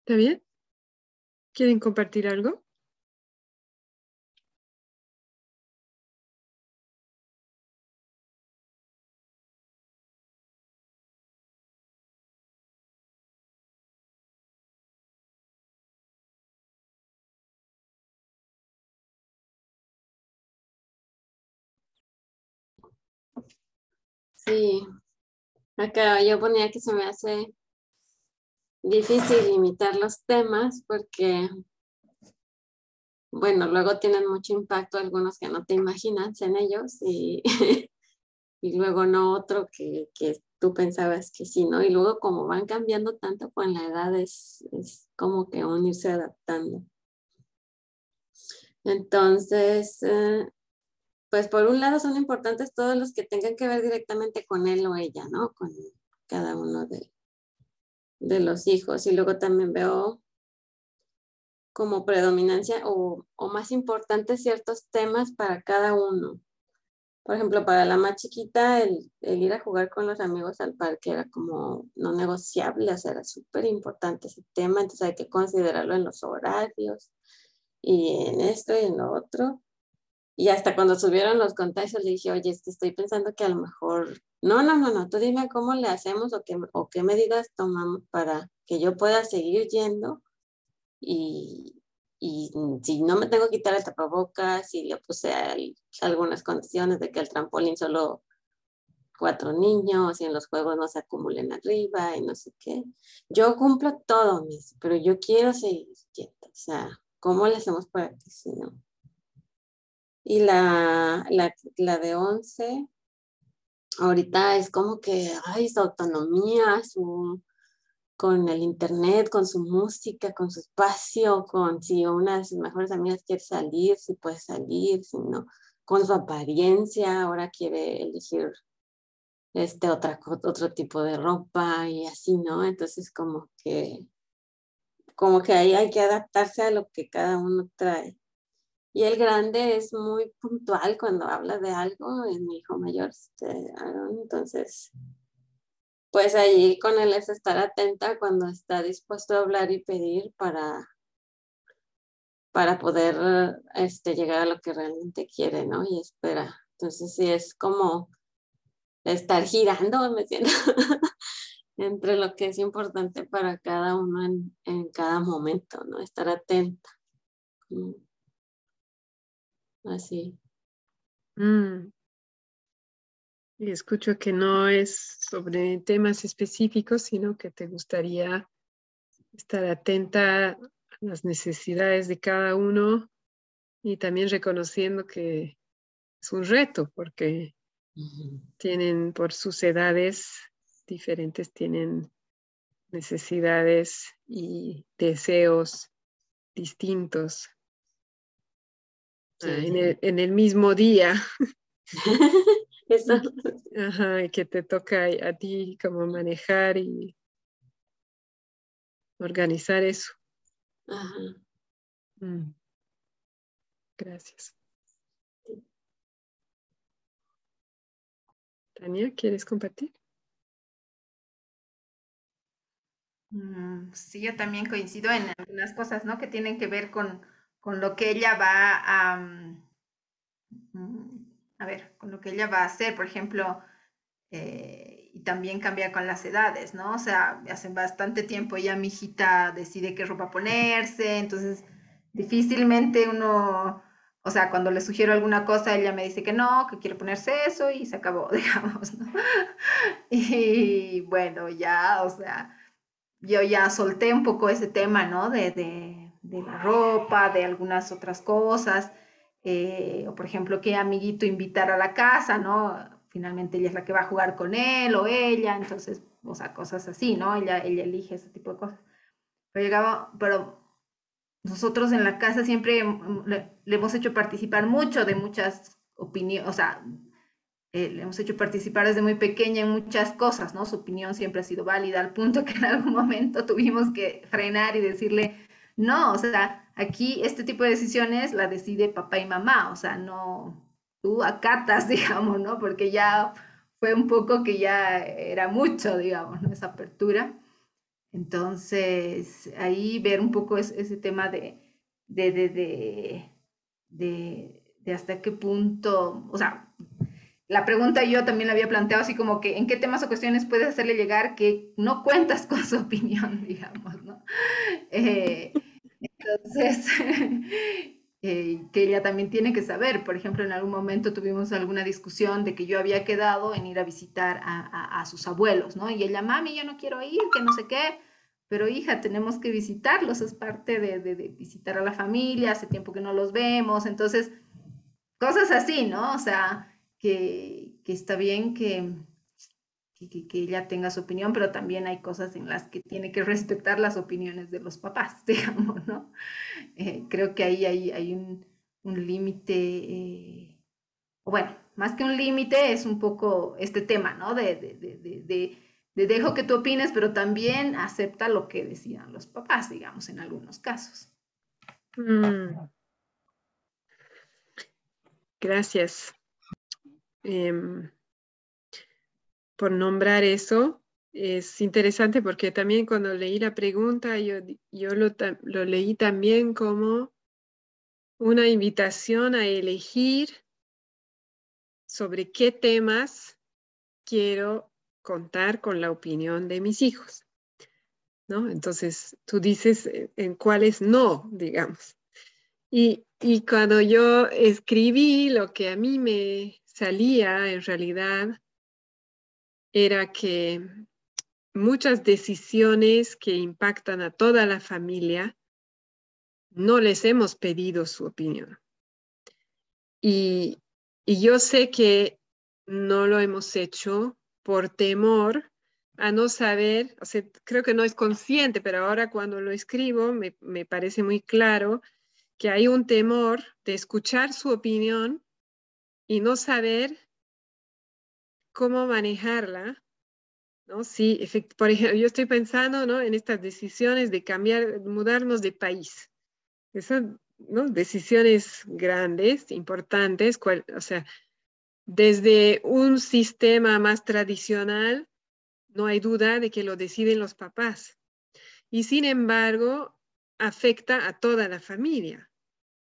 ¿Está bien? ¿Quieren compartir algo? Sí, acá yo ponía que se me hace difícil limitar los temas porque, bueno, luego tienen mucho impacto algunos que no te imaginas en ellos y, y luego no otro que, que, tú pensabas que sí, ¿no? Y luego como van cambiando tanto con la edad es, es como que uno irse adaptando. Entonces, eh, pues por un lado son importantes todos los que tengan que ver directamente con él o ella, ¿no? Con cada uno de, de los hijos. Y luego también veo como predominancia o, o más importantes ciertos temas para cada uno. Por ejemplo, para la más chiquita, el, el, ir a jugar con los amigos al parque era como no negociable, o sea, era súper importante ese tema, entonces hay que considerarlo en los horarios y en esto y en lo otro. Y hasta cuando subieron los contagios le dije, oye, es que estoy pensando que a lo mejor, no, no, no, no, tú dime cómo le hacemos o qué, o qué medidas tomamos para que yo pueda seguir yendo y, y si no me tengo que quitar el tapabocas, si le puse algunas condiciones de que el trampolín solo cuatro niños y en los juegos no se acumulen arriba y no sé qué. Yo cumplo todo, pero yo quiero seguir yendo. O sea, ¿cómo le hacemos para que si no? Y la, la, la de 11, ahorita es como que, ay, su autonomía, su, con el internet, con su música, con su espacio, con si una de sus mejores amigas quiere salir, si puede salir, si no, con su apariencia, ahora quiere elegir este otro tipo de ropa y así, ¿no? Entonces como que, como que ahí hay que adaptarse a lo que cada uno trae. Y el grande es muy puntual cuando habla de algo, es mi hijo mayor, este, entonces, pues ahí con él es estar atenta cuando está dispuesto a hablar y pedir para, para poder este, llegar a lo que realmente quiere, ¿no? Y espera. Entonces sí es como estar girando, me siento, entre lo que es importante para cada uno en, en cada momento, ¿no? Estar atenta. Mm. Así. Mm. Y escucho que no es sobre temas específicos, sino que te gustaría estar atenta a las necesidades de cada uno y también reconociendo que es un reto porque tienen por sus edades diferentes, tienen necesidades y deseos distintos. En, el, mismo día. Ajá, y que te toca a ti como manejar y organizar eso. Ajá. Mm. Gracias. Tania, ¿quieres compartir? Mm, sí, yo también coincido en algunas cosas, ¿no? Que tienen que ver con con lo que ella va a, mm, a ver, con lo que ella va a hacer, por ejemplo, eh, y también cambia con las edades, ¿no? O sea, hace bastante tiempo ya mi hijita decide qué ropa ponerse, entonces difícilmente uno, o sea, cuando le sugiero alguna cosa, ella me dice que no, que quiere ponerse eso y se acabó, digamos, ¿no? Y bueno, ya, o sea, yo ya solté un poco ese tema, ¿no? de la ropa, de algunas otras cosas, eh, o por ejemplo, qué amiguito invitar a la casa, ¿no? Finalmente ella es la que va a jugar con él o ella, entonces, o sea, cosas así, ¿no? Ella, ella elige ese tipo de cosas. Pero llegaba, pero nosotros en la casa siempre le, hemos hecho participar mucho de muchas opiniones, o sea, eh, le hemos hecho participar desde muy pequeña en muchas cosas, ¿no? Su opinión siempre ha sido válida, al punto que en algún momento tuvimos que frenar y decirle, no, o sea, aquí este tipo de decisiones la decide papá y mamá, o sea, no, tú acatas, digamos, ¿no? Porque ya fue un poco que ya era mucho, digamos, ¿no? esa apertura. Entonces, ahí ver un poco ese, tema de, de, de, de, de hasta qué punto, o sea, la pregunta yo también la había planteado así como que en qué temas o cuestiones puedes hacerle llegar que no cuentas con su opinión, digamos, ¿no? Eh, entonces, eh, que ella también tiene que saber, por ejemplo, en algún momento tuvimos alguna discusión de que yo había quedado en ir a visitar a, sus abuelos, ¿no? Y ella, mami, yo no quiero ir, que no sé qué, pero hija, tenemos que visitarlos, es parte de visitar a la familia, hace tiempo que no los vemos, entonces, cosas así, ¿no? O sea que, está bien que, que, ella tenga su opinión, pero también hay cosas en las que tiene que respetar las opiniones de los papás, digamos, ¿no? Eh, creo que ahí hay, hay un, un límite, eh, bueno, más que un límite es un poco este tema, ¿no? De, de, de, de, dejo que tú opines, pero también acepta lo que decían los papás, digamos, en algunos casos. Mm. Gracias. Em, por nombrar eso. Es interesante porque también cuando leí la pregunta, yo, yo lo, lo leí también como una invitación a elegir sobre qué temas quiero contar con la opinión de mis hijos. ¿no? Entonces, tú dices en cuáles no, digamos. Y, y, cuando yo escribí lo que a mí me salía en realidad era que muchas decisiones que impactan a toda la familia no les hemos pedido su opinión. Y, yo sé que no lo hemos hecho por temor a no saber, o sea, creo que no es consciente, pero ahora cuando lo escribo me, me parece muy claro que hay un temor de escuchar su opinión y no saber cómo manejarla, ¿no? Sí, por ejemplo, yo estoy pensando, ¿no? En estas decisiones de cambiar, mudarnos de país. Esas, ¿no? Decisiones grandes, importantes, o sea, desde un sistema más tradicional, no hay duda de que lo deciden los papás. Y sin embargo, afecta a toda la familia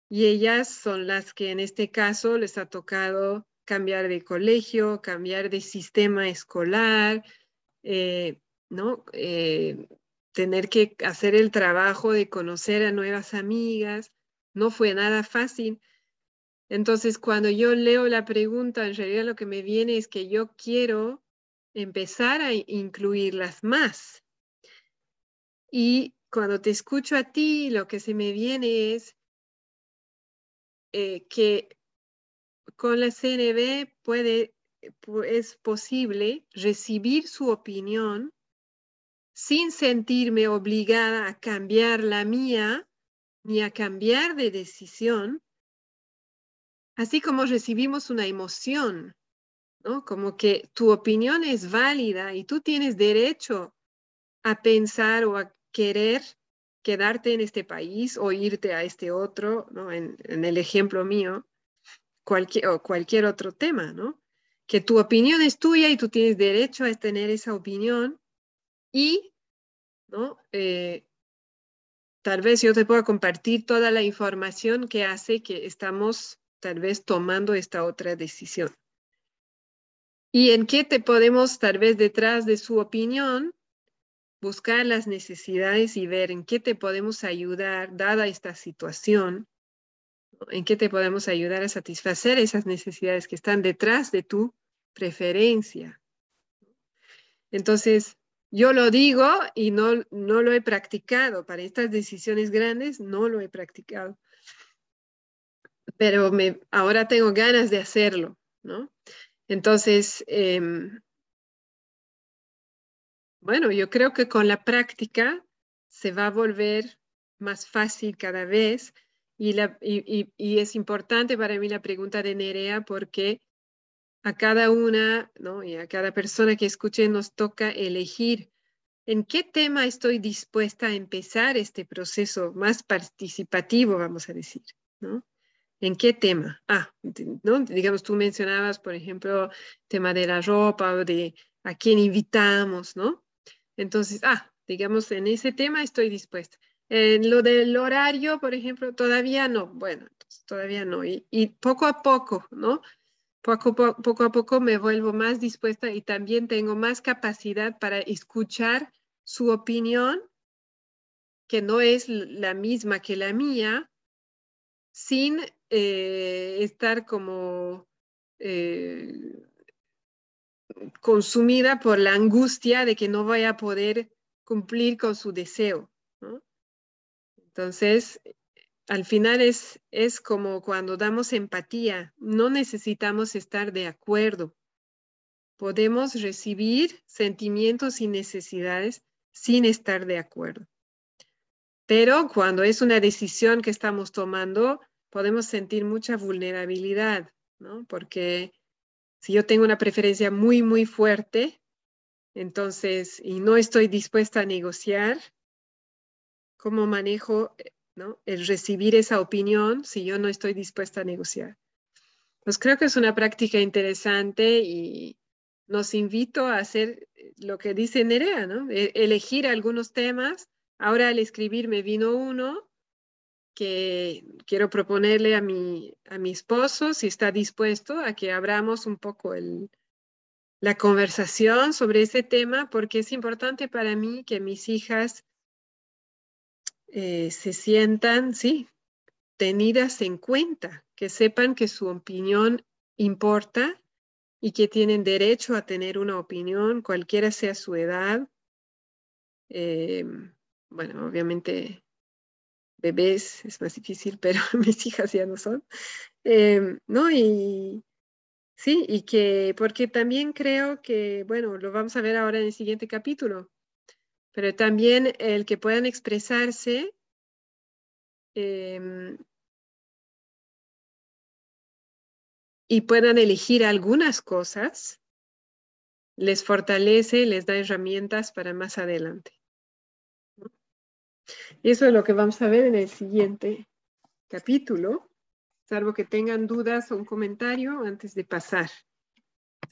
y ellas son las que en este caso les ha tocado cambiar de colegio, cambiar de sistema escolar, eh, ¿no? Eh, tener que hacer el trabajo de conocer a nuevas amigas, no fue nada fácil. Entonces, cuando yo leo la pregunta, en realidad lo que me viene es que yo quiero empezar a incluirlas más. Y cuando te escucho a ti, lo que se me viene es, eh, que con la CNB puede, es posible recibir su opinión sin sentirme obligada a cambiar la mía ni a cambiar de decisión, así como recibimos una emoción, ¿no? Como que tu opinión es válida y tú tienes derecho a pensar o a querer quedarte en este país o irte a este otro, ¿no? en, el ejemplo mío, cualquier, o cualquier otro tema, ¿no? Que tu opinión es tuya y tú tienes derecho a tener esa opinión y, ¿no? Eh, tal vez yo te pueda compartir toda la información que hace que estamos tal vez tomando esta otra decisión. ¿Y en qué te podemos, tal vez detrás de su opinión, buscar las necesidades y ver en qué te podemos ayudar, dada esta situación, en qué te podemos ayudar a satisfacer esas necesidades que están detrás de tu preferencia. Entonces, yo lo digo y no, no lo he practicado. Para estas decisiones grandes no lo he practicado. Pero ahora tengo ganas de hacerlo, ¿no? Entonces, em, bueno, yo creo que con la práctica se va a volver más fácil cada vez y, es importante para mí la pregunta de Nerea porque a cada una ¿no? y a cada persona que escuche nos toca elegir ¿En qué tema estoy dispuesta a empezar este proceso más participativo, vamos a decir? ¿no? ¿En qué tema? Ah, ¿no? digamos, tú mencionabas, por ejemplo, tema de la ropa o de a quién invitamos, ¿no? Entonces, ah, digamos, en ese tema estoy dispuesta. En lo del horario, por ejemplo, todavía no. Bueno, todavía no. Y, poco a poco, ¿no? Poco, poco a poco me vuelvo más dispuesta y también tengo más capacidad para escuchar su opinión, que no es la misma que la mía, sin eh, estar como eh, consumida por la angustia de que no voy a poder cumplir con su deseo. Entonces, al final es, es como cuando damos empatía, no necesitamos estar de acuerdo. Podemos recibir sentimientos y necesidades sin estar de acuerdo. Pero cuando es una decisión que estamos tomando, podemos sentir mucha vulnerabilidad, ¿no? Porque si yo tengo una preferencia muy, muy fuerte, entonces, y no estoy dispuesta a negociar, ¿cómo manejo ¿no? el recibir esa opinión si yo no estoy dispuesta a negociar? Pues creo que es una práctica interesante y nos invito a hacer lo que dice Nerea. E-, elegir algunos temas. Ahora al escribir me vino uno que quiero proponerle a mi, a mi esposo, si está dispuesto, a que abramos un poco el, la conversación sobre ese tema, porque es importante para mí que mis hijas eh, se sientan, sí, tenidas en cuenta, que sepan que su opinión importa y que tienen derecho a tener una opinión, cualquiera sea su edad. Eh, bueno, obviamente bebés es más difícil, pero mis hijas ya no son. Em, ¿No? Y sí, y que, porque también creo que, bueno, lo vamos a ver ahora en el siguiente capítulo, pero también el que puedan expresarse em, y puedan elegir algunas cosas, les fortalece, les da herramientas para más adelante. Y eso es lo que vamos a ver en el siguiente capítulo, salvo que tengan dudas o un comentario antes de pasar.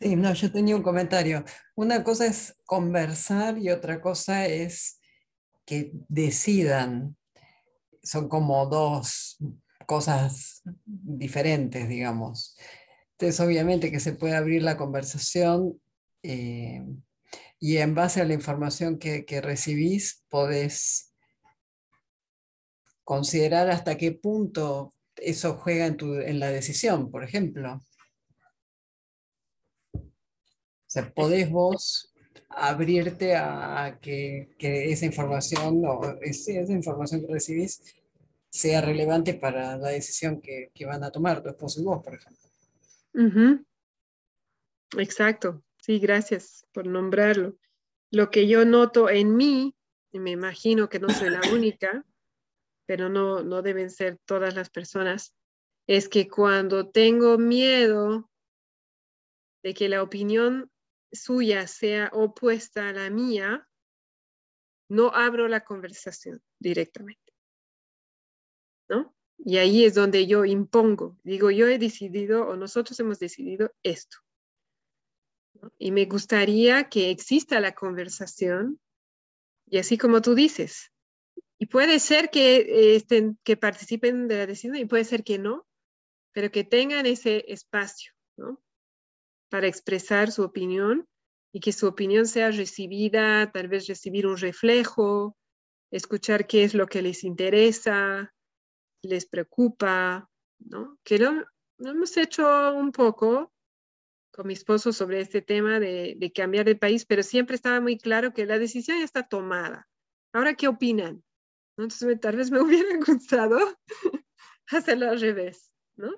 Sí, no, yo tenía un comentario. Una cosa es conversar y otra cosa es que decidan. Son como dos cosas diferentes, digamos. Entonces, obviamente que se puede abrir la conversación eh, y en base a la información que, que recibís podés considerar hasta qué punto eso juega en, tu, en la decisión, por ejemplo. O sea, podés vos abrirte a que, esa información o esa información que recibís sea relevante para la decisión que, van a tomar tu esposo y vos, por ejemplo. Exacto, sí, gracias por nombrarlo. Lo que yo noto en mí, y me imagino que no soy la única, pero no, no deben ser todas las personas, es que cuando tengo miedo de que la opinión suya sea opuesta a la mía, no abro la conversación directamente. ¿No? Y ahí es donde yo impongo, digo, yo he decidido o nosotros hemos decidido esto. Y me gustaría que exista la conversación y así como tú dices, y puede ser que, estén, que participen de la decisión y puede ser que no, pero que tengan ese espacio, ¿no? Para expresar su opinión y que su opinión sea recibida, tal vez recibir un reflejo, escuchar qué es lo que les interesa, les preocupa, ¿no? Que lo, hemos hecho un poco con mi esposo sobre este tema de, de cambiar de país, pero siempre estaba muy claro que la decisión ya está tomada. Ahora, ¿qué opinan? Entonces tal vez me hubiera gustado hacerlo al revés, ¿no?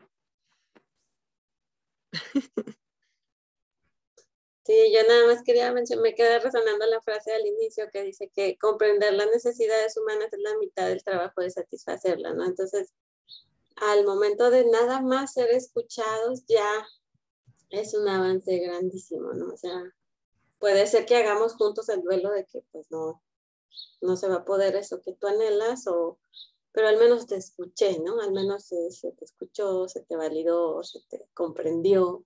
Sí, yo nada más quería mencionar, me queda resonando la frase al inicio que dice que comprender las necesidades humanas es la mitad del trabajo de satisfacerlas, ¿no? Entonces, al momento de nada más ser escuchados ya es un avance grandísimo, ¿no? O sea, puede ser que hagamos juntos el duelo de que pues no, no se va a poder eso que tú anhelas, o, pero al menos te escuché, ¿no? Al menos se, te escuchó, se te validó, se te comprendió,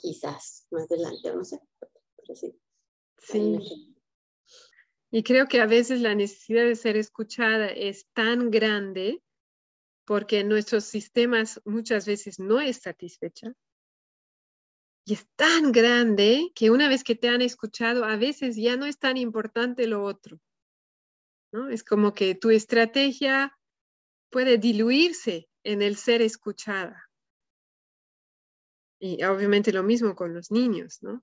quizás más adelante, no sé, pero sí. Sí. Y creo que a veces la necesidad de ser escuchada es tan grande porque nuestros sistemas muchas veces no es satisfecha. Y es tan grande que una vez que te han escuchado, a veces ya no es tan importante lo otro. ¿no? Es como que tu estrategia puede diluirse en el ser escuchada. Y obviamente lo mismo con los niños, ¿no?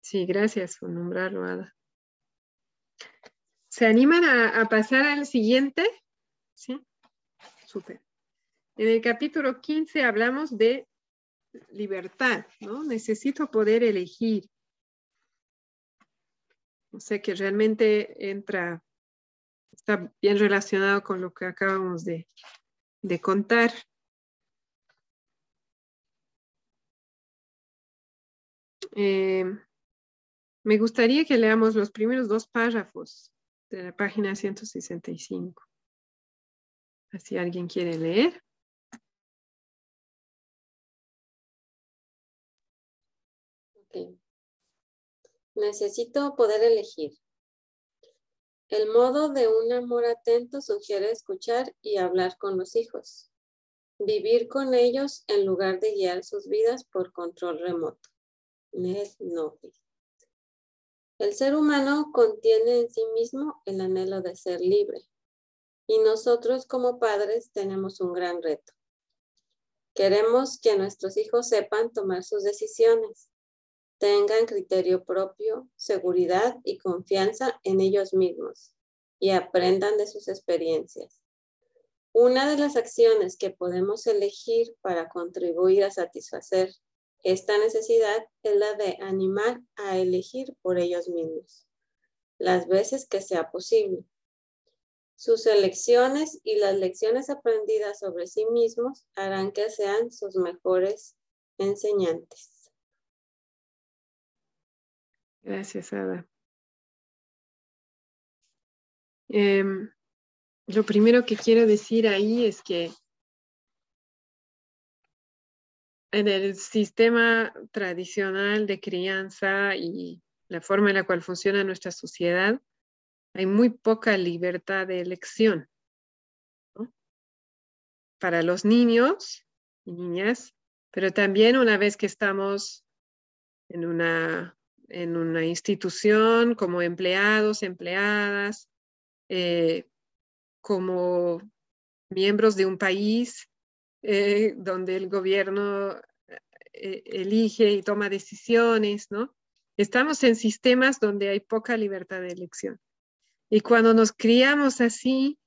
Sí, gracias por nombrarlo, Ada. ¿Se animan a, pasar al siguiente? Sí. Súper. En el capítulo 15 hablamos de libertad, ¿no? Necesito poder elegir. O sea que realmente entra, está bien relacionado con lo que acabamos de, contar. Eh, me gustaría que leamos los primeros dos párrafos de la página 165. Si alguien quiere leer. Necesito poder elegir. El modo de un amor atento sugiere escuchar y hablar con los hijos. Vivir con ellos en lugar de guiar sus vidas por control remoto. El ser humano contiene en sí mismo el anhelo de ser libre, y nosotros como padres tenemos un gran reto. Queremos que nuestros hijos sepan tomar sus decisiones, tengan criterio propio, seguridad y confianza en ellos mismos y aprendan de sus experiencias. Una de las acciones que podemos elegir para contribuir a satisfacer esta necesidad es la de animar a elegir por ellos mismos, las veces que sea posible. Sus elecciones y las lecciones aprendidas sobre sí mismos harán que sean sus mejores enseñantes. Gracias, Ada. Em, lo primero que quiero decir ahí es que en el sistema tradicional de crianza y la forma en la cual funciona nuestra sociedad, hay muy poca libertad de elección. Para los niños y niñas, pero también una vez que estamos en una, en una institución como empleados, empleadas, eh, como miembros de un país eh, donde el gobierno eh, elige y toma decisiones, ¿no? Estamos en sistemas donde hay poca libertad de elección. Y cuando nos criamos así,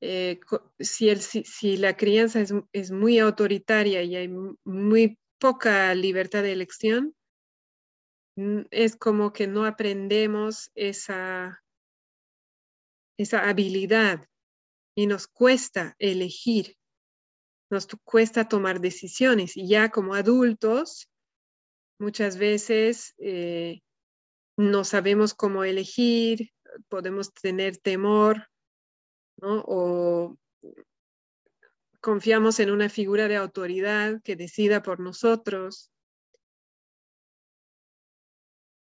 eh, si, la crianza es, muy autoritaria y hay muy poca libertad de elección, mm, es como que no aprendemos esa, esa habilidad y nos cuesta elegir, nos cuesta tomar decisiones. Y ya como adultos, muchas veces eh, no sabemos cómo elegir, podemos tener temor. O confiamos en una figura de autoridad que decida por nosotros.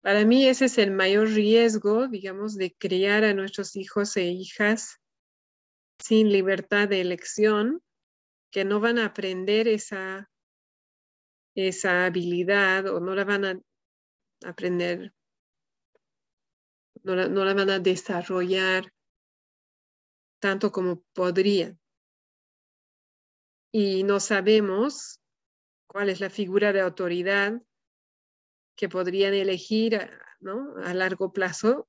Para mí ese es el mayor riesgo, digamos, de criar a nuestros hijos e hijas sin libertad de elección, que no van a aprender esa, esa habilidad o no la van a aprender no la, van a desarrollar tanto como podrían. Y no sabemos cuál es la figura de autoridad que podrían elegir a largo plazo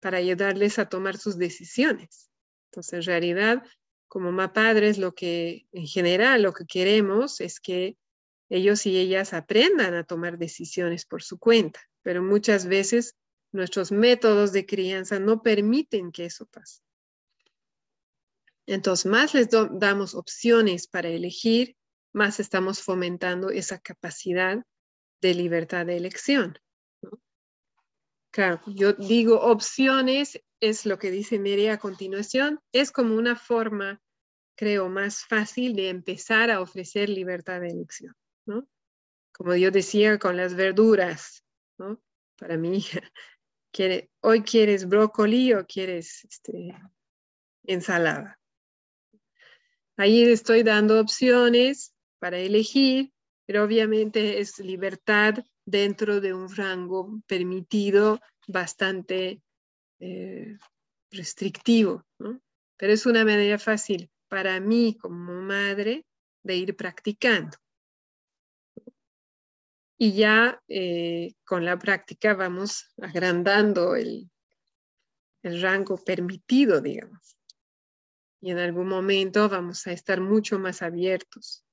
para ayudarles a tomar sus decisiones. Entonces, en realidad, como más padres, lo que en general lo que queremos es que ellos y ellas aprendan a tomar decisiones por su cuenta, pero muchas veces Nuestros métodos de crianza no permiten que eso pase. Entonces, más les damos opciones para elegir, más estamos fomentando esa capacidad de libertad de elección. Claro, yo digo opciones, es lo que dice Nerea a continuación, es como una forma, creo, más fácil de empezar a ofrecer libertad de elección, ¿no? Como yo decía con las verduras, ¿no? Para mí, quiere, hoy quieres brócoli o quieres este, ensalada. Ahí estoy dando opciones para elegir, pero obviamente es libertad dentro de un rango permitido bastante eh, restrictivo, pero es una manera fácil para mí como madre de ir practicando. Y ya eh, con la práctica vamos agrandando el, el rango permitido, digamos. Y en algún momento vamos a estar mucho más abiertos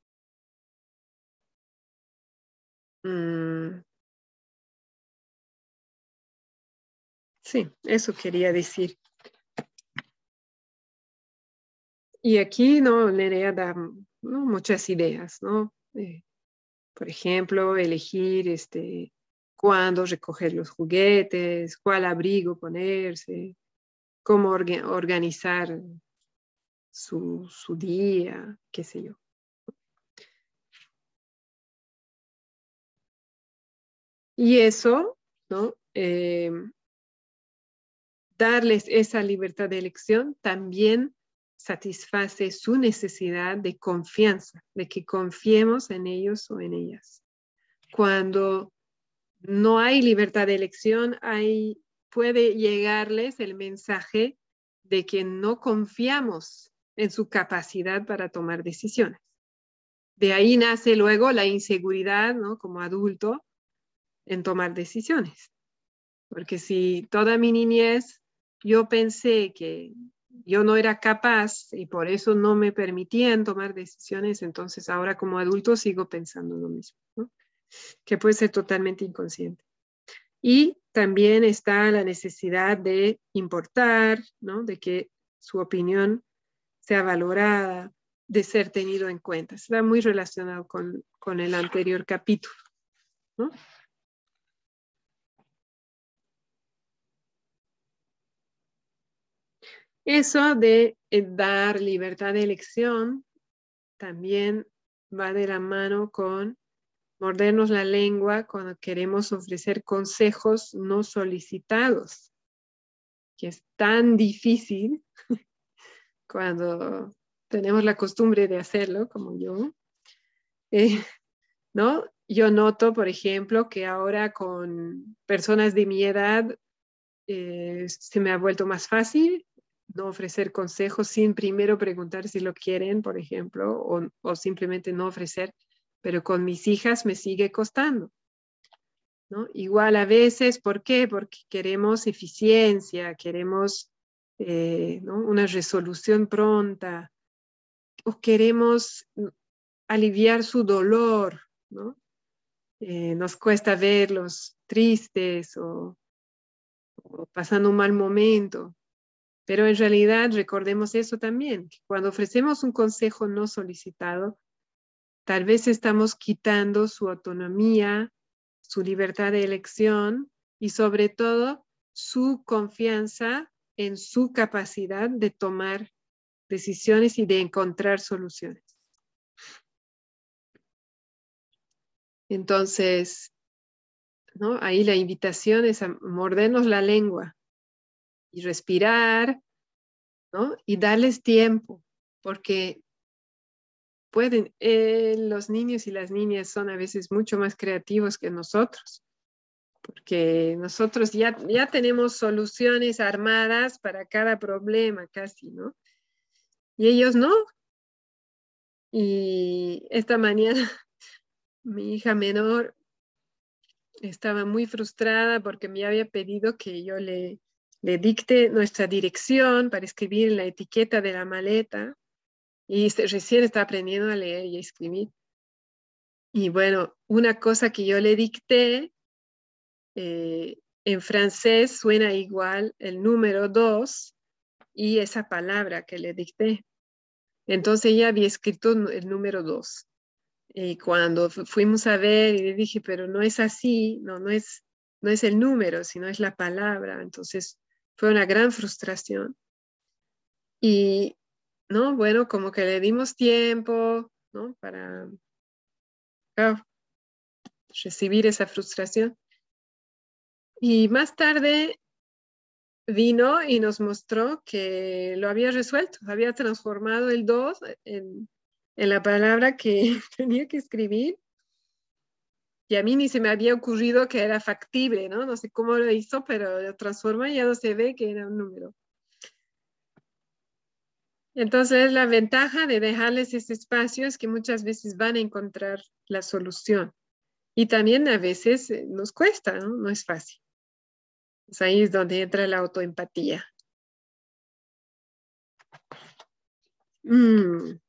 Mm. Sí, eso quería decir. Y aquí, ¿no? Nerea da muchas ideas, ¿no? Eh, por ejemplo, elegir este, cuándo recoger los juguetes, cuál abrigo ponerse, cómo organizar su, su día, qué sé yo. Y eso. Eh, darles esa libertad de elección también satisface su necesidad de confianza, de que confiemos en ellos o en ellas. Cuando no hay libertad de elección, puede llegarles el mensaje de que no confiamos en su capacidad para tomar decisiones. De ahí nace luego la inseguridad, ¿no? Como adulto, en tomar decisiones. Porque si toda mi niñez yo pensé que yo no era capaz y por eso no me permitían tomar decisiones, entonces ahora como adulto sigo pensando lo mismo, que puede ser totalmente inconsciente. Y también está la necesidad de importar, ¿no? de que su opinión sea valorada, de ser tenido en cuenta. Está muy relacionado con, con el anterior capítulo. ¿no? Eso de eh, dar libertad de elección también va de la mano con mordernos la lengua cuando queremos ofrecer consejos no solicitados, que es tan difícil cuando tenemos la costumbre de hacerlo, como yo. Eh, ¿no? Yo noto, por ejemplo, que ahora con personas de mi edad eh, se me ha vuelto más fácil no ofrecer consejos sin primero preguntar si lo quieren, por ejemplo, o, simplemente no ofrecer, pero con mis hijas me sigue costando. ¿no? Igual a veces, ¿por qué? Porque queremos eficiencia, queremos eh, una resolución pronta, o queremos aliviar su dolor, ¿no? Eh, nos cuesta verlos tristes o pasando un mal momento. Pero en realidad recordemos eso también, que cuando ofrecemos un consejo no solicitado, tal vez estamos quitando su autonomía, su libertad de elección y sobre todo su confianza en su capacidad de tomar decisiones y de encontrar soluciones. Entonces, ¿no? ahí la invitación es a mordernos la lengua, y respirar, ¿no? Y darles tiempo, porque pueden, eh, los niños y las niñas son a veces mucho más creativos que nosotros, porque nosotros ya, ya tenemos soluciones armadas para cada problema casi, ¿no? Y ellos no. Y esta mañana mi hija menor estaba muy frustrada porque me había pedido que yo le, le dicte nuestra dirección para escribir en la etiqueta de la maleta y recién está aprendiendo a leer y a escribir. Y bueno, una cosa que yo le dicté eh, en francés suena igual el número dos y esa palabra que le dicté. Entonces ella había escrito el número dos. Y cuando fuimos a ver y le dije, pero no es así, no, no es, no es el número, sino es la palabra. Entonces fue una gran frustración. Y, ¿no? Bueno, como que le dimos tiempo, ¿no? Para recibir esa frustración. Y más tarde vino y nos mostró que lo había resuelto, había transformado el 2 en, en la palabra que tenía que escribir. Y a mí ni se me había ocurrido que era factible, ¿no? No sé cómo lo hizo, pero lo transforma y ya no se ve que era un número. Entonces, la ventaja de dejarles ese espacio es que muchas veces van a encontrar la solución. Y también a veces eh, nos cuesta, ¿no? No es fácil. Pues ahí es donde entra la autoempatía. Mm.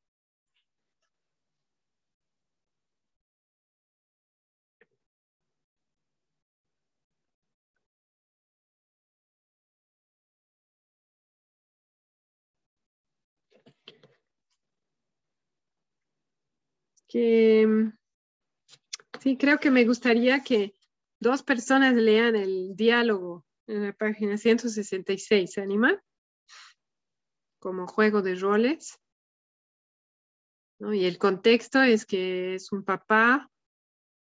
Que sí, creo que me gustaría que dos personas lean el diálogo en la página 166. ¿Se animan? Como juego de roles. Y el contexto es que es un papá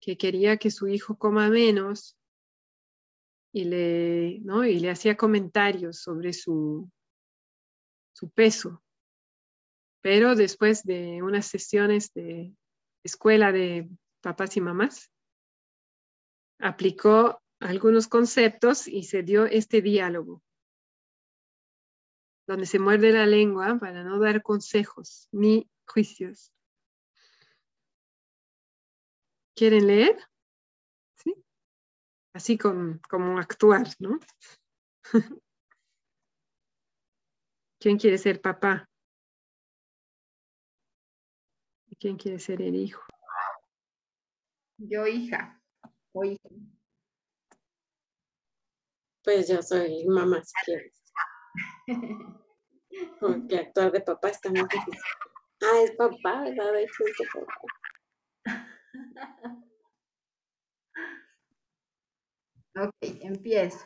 que quería que su hijo coma menos y le, ¿no? y le hacía comentarios sobre su, su peso. Pero después de unas sesiones de escuela de papás y mamás, aplicó algunos conceptos y se dio este diálogo, donde se muerde la lengua para no dar consejos ni juicios. ¿Quieren leer? ¿Sí? Así como actuar, ¿no? ¿Quién quiere ser papá? ¿Quién quiere ser el hijo? Yo, hija. O hijo. Pues yo soy mamá, si quieres. Porque actuar de papá está muy difícil. Ah, es papá, ¿verdad? De hecho, es papá. Ok, empiezo.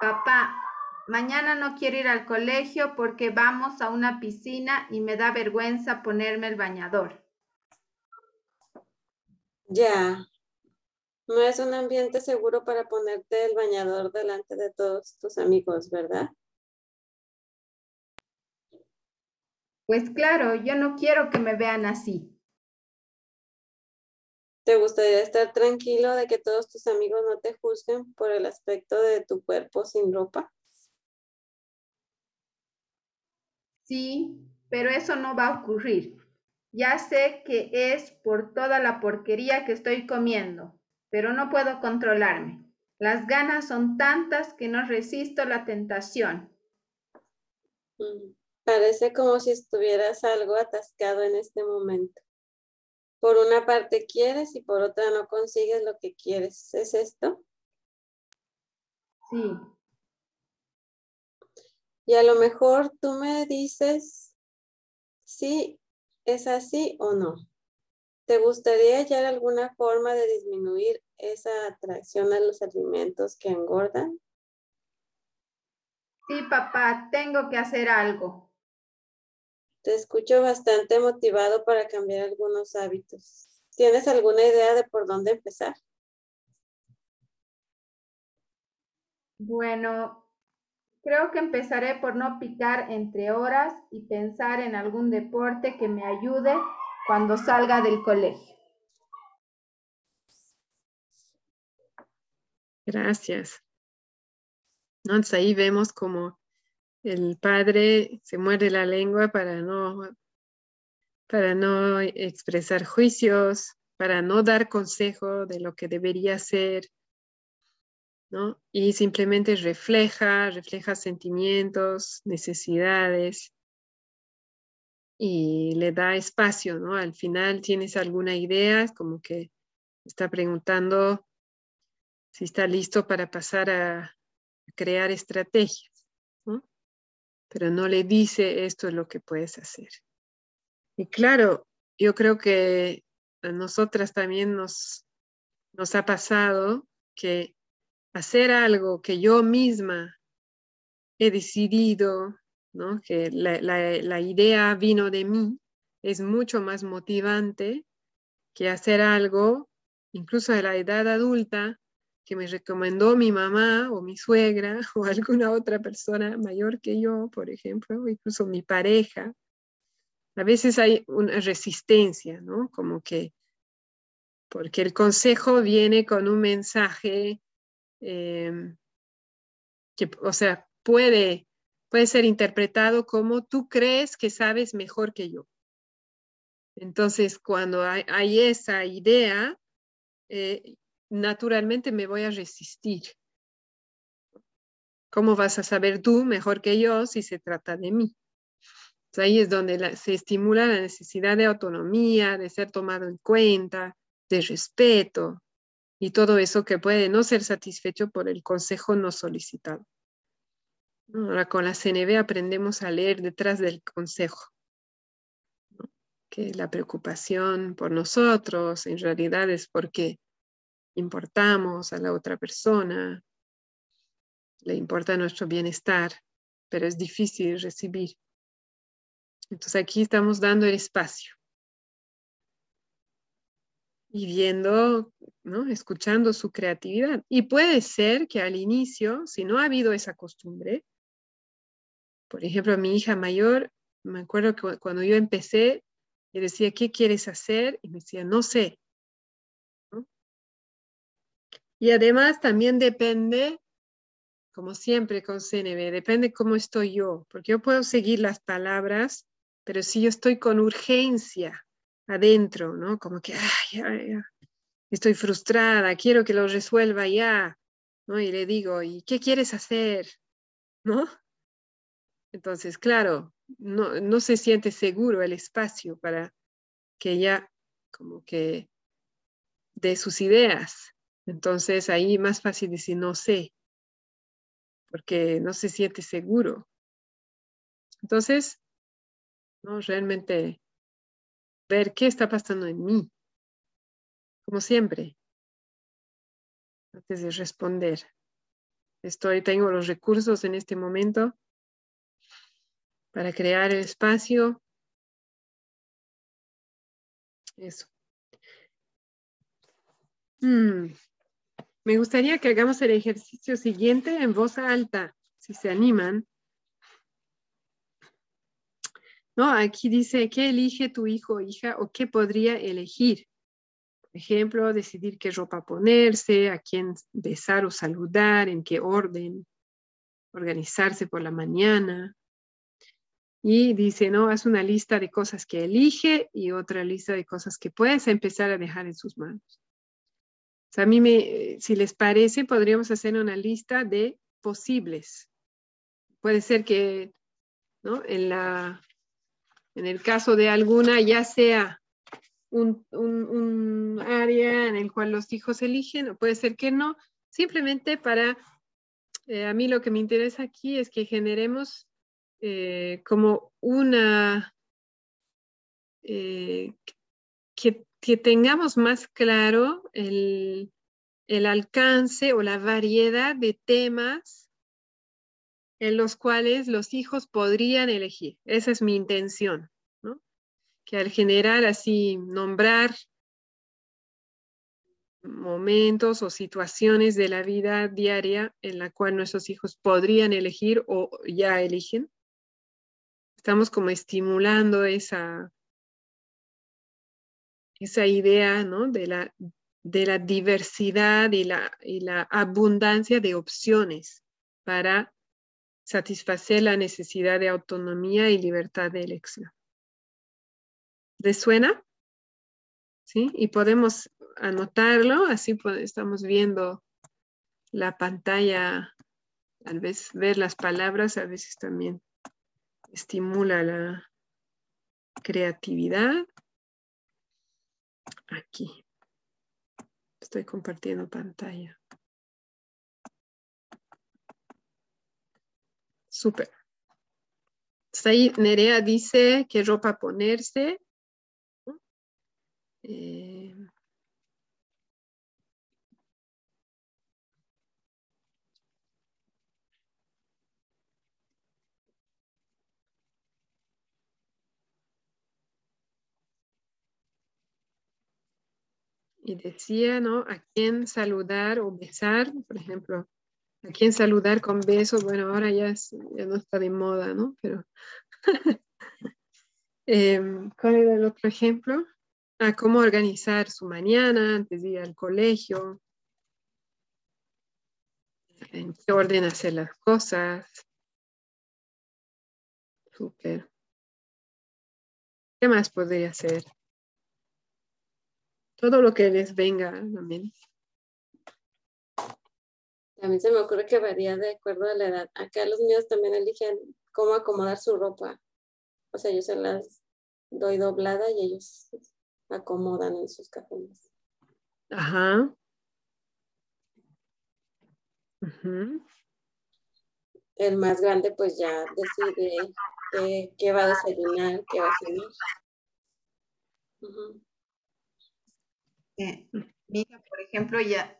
Papá, Mañana no quiero ir al colegio porque vamos a una piscina y me da vergüenza ponerme el bañador. Ya. No es un ambiente seguro para ponerte el bañador delante de todos tus amigos, ¿verdad? Pues claro, yo no quiero que me vean así. ¿Te gustaría estar tranquilo de que todos tus amigos no te juzguen por el aspecto de tu cuerpo sin ropa? Sí, pero eso no va a ocurrir. Ya sé que es por toda la porquería que estoy comiendo, pero no puedo controlarme. Las ganas son tantas que no resisto la tentación. Mm, parece como si estuvieras algo atascado en este momento. Por una parte quieres y por otra no consigues lo que quieres. ¿Es esto? Sí, y a lo mejor tú me dices si es así o no. ¿Te gustaría hallar alguna forma de disminuir esa atracción a los alimentos que engordan? Sí, papá, tengo que hacer algo. Te escucho bastante motivado para cambiar algunos hábitos. ¿Tienes alguna idea de por dónde empezar? Bueno, Creo que empezaré por no picar entre horas y pensar en algún deporte que me ayude cuando salga del colegio. Gracias. Entonces ahí vemos como el padre se muerde la lengua para no, para no expresar juicios, para no dar consejo de lo que debería ser, y simplemente refleja, refleja sentimientos, necesidades y le da espacio, ¿no? Al final tienes alguna idea, como que está preguntando si está listo para pasar a, crear estrategias. Pero no le dice esto es lo que puedes hacer. Y claro, yo creo que a nosotras también nos, nos ha pasado que hacer algo que yo misma he decidido, ¿no? que la, idea vino de mí, es mucho más motivante que hacer algo, incluso a la edad adulta, que me recomendó mi mamá o mi suegra o alguna otra persona mayor que yo, por ejemplo, o incluso mi pareja. A veces hay una resistencia, ¿no? Como que, porque el consejo viene con un mensaje em, o sea, puede, puede ser interpretado como tú crees que sabes mejor que yo. Entonces, cuando hay, esa idea, eh, naturalmente me voy a resistir. ¿Cómo vas a saber tú mejor que yo si se trata de mí? ahí es donde se estimula la necesidad de autonomía, de ser tomado en cuenta, de respeto y todo eso que puede no ser satisfecho por el consejo no solicitado. Ahora con la CNV aprendemos a leer detrás del consejo que la preocupación por nosotros en realidad es porque importamos a la otra persona, le importa nuestro bienestar, pero es difícil recibir. Entonces aquí estamos dando el espacio y viendo, ¿no? escuchando su creatividad. Y puede ser que al inicio, si no ha habido esa costumbre, por ejemplo, mi hija mayor, me acuerdo que cuando yo empecé, y decía, ¿qué quieres hacer? Y me decía, no sé. Y además también depende, como siempre con CNB, depende cómo estoy yo, porque yo puedo seguir las palabras, pero si yo estoy con urgencia adentro, ¿no? Como que, estoy frustrada, quiero que lo resuelva ya, ¿no? Y le digo, ¿y qué quieres hacer? ¿No? Entonces, claro, no, no se siente seguro el espacio para que ella como que dé sus ideas. Entonces ahí más fácil decir no sé, porque no se siente seguro. Entonces, ¿no? realmente ver qué está pasando en mí, como siempre, antes de responder. Estoy, tengo los recursos en este momento para crear el espacio. Eso. Mm. Me gustaría que hagamos el ejercicio siguiente en voz alta, si se animan. No, aquí dice, ¿qué elige tu hijo o hija o qué podría elegir? Por ejemplo, decidir qué ropa ponerse, a quién besar o saludar, en qué orden, organizarse por la mañana, y dice, no, haz una lista de cosas que elige y otra lista de cosas que puedes empezar a dejar en sus manos. a mí, me, si les parece, podríamos hacer una lista de posibles. Puede ser que, ¿no? En, la, en el caso de alguna, ya sea un, área en el cual los hijos eligen, puede ser que no, simplemente para, eh, a mí lo que me interesa aquí es que generemos eh, como una, eh, que, tengamos más claro el, alcance o la variedad de temas en los cuales los hijos podrían elegir. Esa es mi intención, que al generar así, nombrar momentos o situaciones de la vida diaria en la cual nuestros hijos podrían elegir o ya eligen, estamos como estimulando esa, esa idea de, la, de la diversidad y la, y la abundancia de opciones para satisfacer la necesidad de autonomía y libertad de elección. ¿Les suena? ¿Sí? Y podemos anotarlo, así estamos viendo la pantalla, tal vez ver las palabras, a veces también estimula la creatividad. Aquí. Estoy compartiendo pantalla. Súper. ahí Nerea dice qué ropa ponerse. Eh, y decía, ¿no? A quién saludar o besar, por ejemplo, a quién saludar con besos, bueno, ahora ya, ya no está de moda, ¿no? Pero, em, ¿cuál era el otro ejemplo? A cómo organizar su mañana antes de ir al colegio, en qué orden hacer las cosas. Súper. ¿Qué más podría hacer? todo lo que les venga a mí. A mí se me ocurre que varía de acuerdo a la edad. Acá los míos también eligen cómo acomodar su ropa. O sea, yo se las doy doblada y ellos acomodan en sus cajones. Ajá. El más grande pues ya decide qué va a desayunar, qué va a cenar. Eh, mi hija, por ejemplo, ya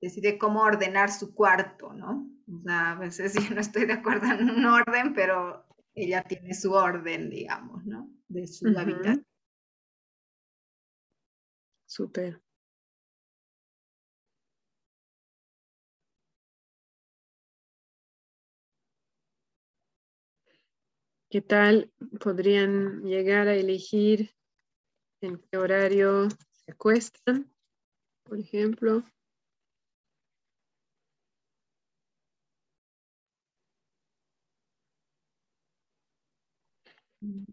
decide cómo ordenar su cuarto, ¿no? O sea, a veces yo no estoy de acuerdo en un orden, pero ella tiene su orden, digamos, ¿no? De su habitación. Súper. ¿Qué tal podrían llegar a elegir en qué horario se acuestan, por ejemplo.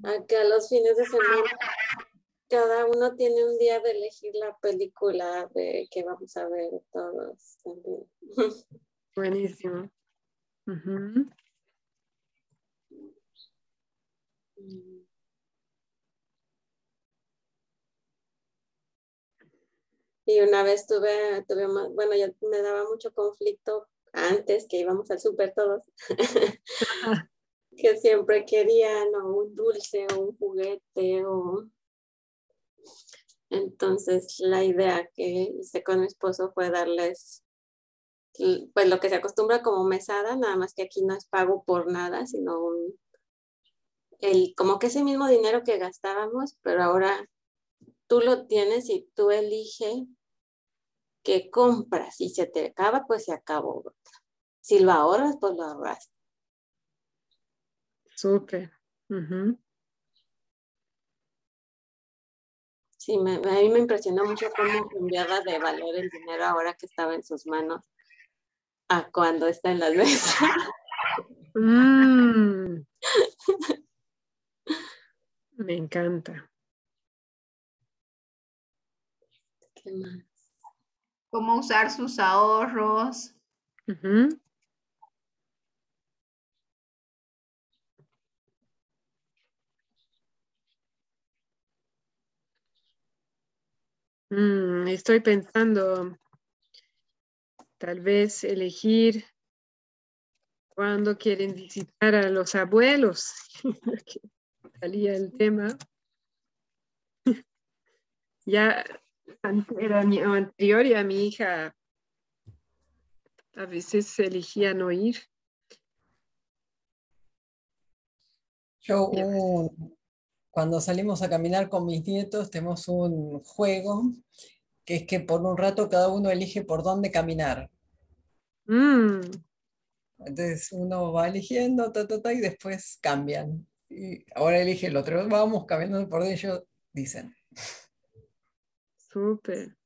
Acá los fines de semana, cada uno tiene un día de elegir la película de que vamos a ver todos también. Buenísimo. Y una vez tuve, tuve bueno, ya me daba mucho conflicto antes que íbamos al súper todos, que siempre querían un dulce o un juguete o... Entonces la idea que hice con mi esposo fue darles pues lo que se acostumbra como mesada, nada más que aquí no es pago por nada, sino un, el, como que ese mismo dinero que gastábamos, pero ahora tú lo tienes y tú eliges qué compras. Si se te acaba, pues se acabó. Si lo ahorras, pues lo ahorras. Súper. Sí, me, a mí me impresionó mucho cómo cambiaba de valor el dinero ahora que estaba en sus manos a cuando está en las mesas. Mm. Me encanta. ¿Qué más? Cómo usar sus ahorros. Mm, estoy pensando tal vez elegir cuando quieren visitar a los abuelos. Salía el tema. ya año anterior y a mi hija a veces elegía no ir. Yo, cuando salimos a caminar con mis nietos, tenemos un juego que es que por un rato cada uno elige por dónde caminar. Mm. Entonces uno va eligiendo, y después cambian. Y ahora elige el otro, vamos caminando por ellos, dicen. Súper.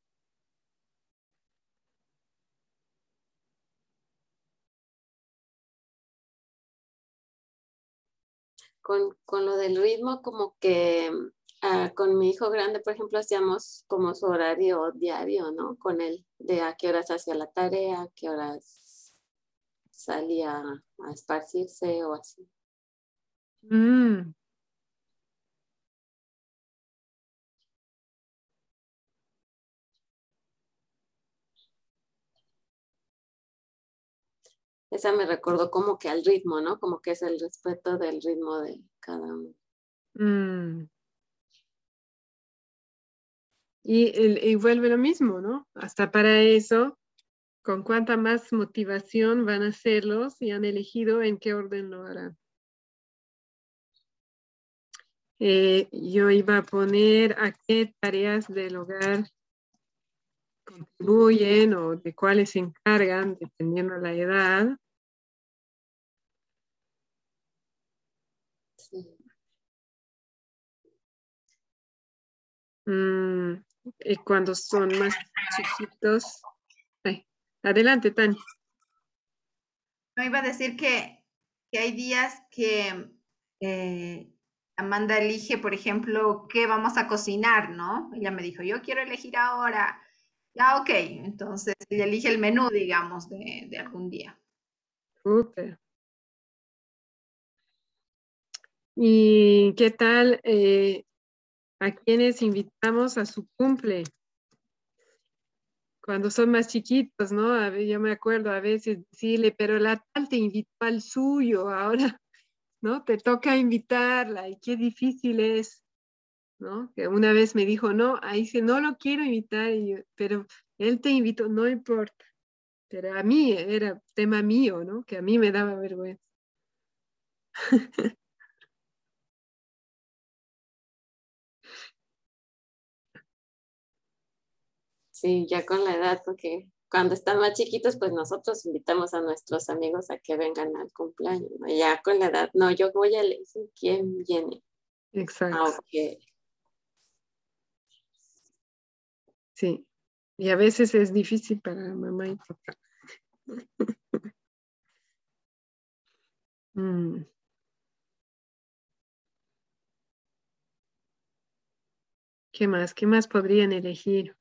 Con, con, lo del ritmo, como que ah, con mi hijo grande, por ejemplo, hacíamos como su horario diario, ¿no? Con él, de a qué horas hacía la tarea, a qué horas salía a esparcirse o así. Mm. Esa me recordó como que al ritmo, ¿no? Como que es el respeto del ritmo de cada uno. Mm. Y, vuelve lo mismo, ¿no? Hasta para eso, con cuánta más motivación van a hacerlos y han elegido en qué orden lo harán. Eh, yo iba a poner a qué tareas del hogar contribuyen o de cuáles se encargan, dependiendo de la edad. Mm, y cuando son más chiquitos. adelante, Tani. No iba a decir que, hay días que eh, Amanda elige, por ejemplo, qué vamos a cocinar, ¿no? Ella me dijo, yo quiero elegir ahora. Ya, ok, entonces elige el menú, digamos, de, algún día. ¿Y qué tal eh, a quienes invitamos a su cumple? Cuando son más chiquitos, ¿no? yo me acuerdo a veces decirle, pero la tal te invitó al suyo, ahora ¿no? Te toca invitarla y qué difícil es, ¿no? Que una vez me dijo, no, ahí dice, no lo quiero invitar, pero él te invitó, no importa. Pero a mí era tema mío, ¿no? Que a mí me daba vergüenza. Sí, ya con la edad, porque cuando están más chiquitos, pues nosotros invitamos a nuestros amigos a que vengan al cumpleaños. Ya con la edad, no, yo voy a elegir quién viene. Exacto. Sí. Y a veces es difícil para mamá y papá. Mm. ¿Qué más? ¿Qué más podrían elegir?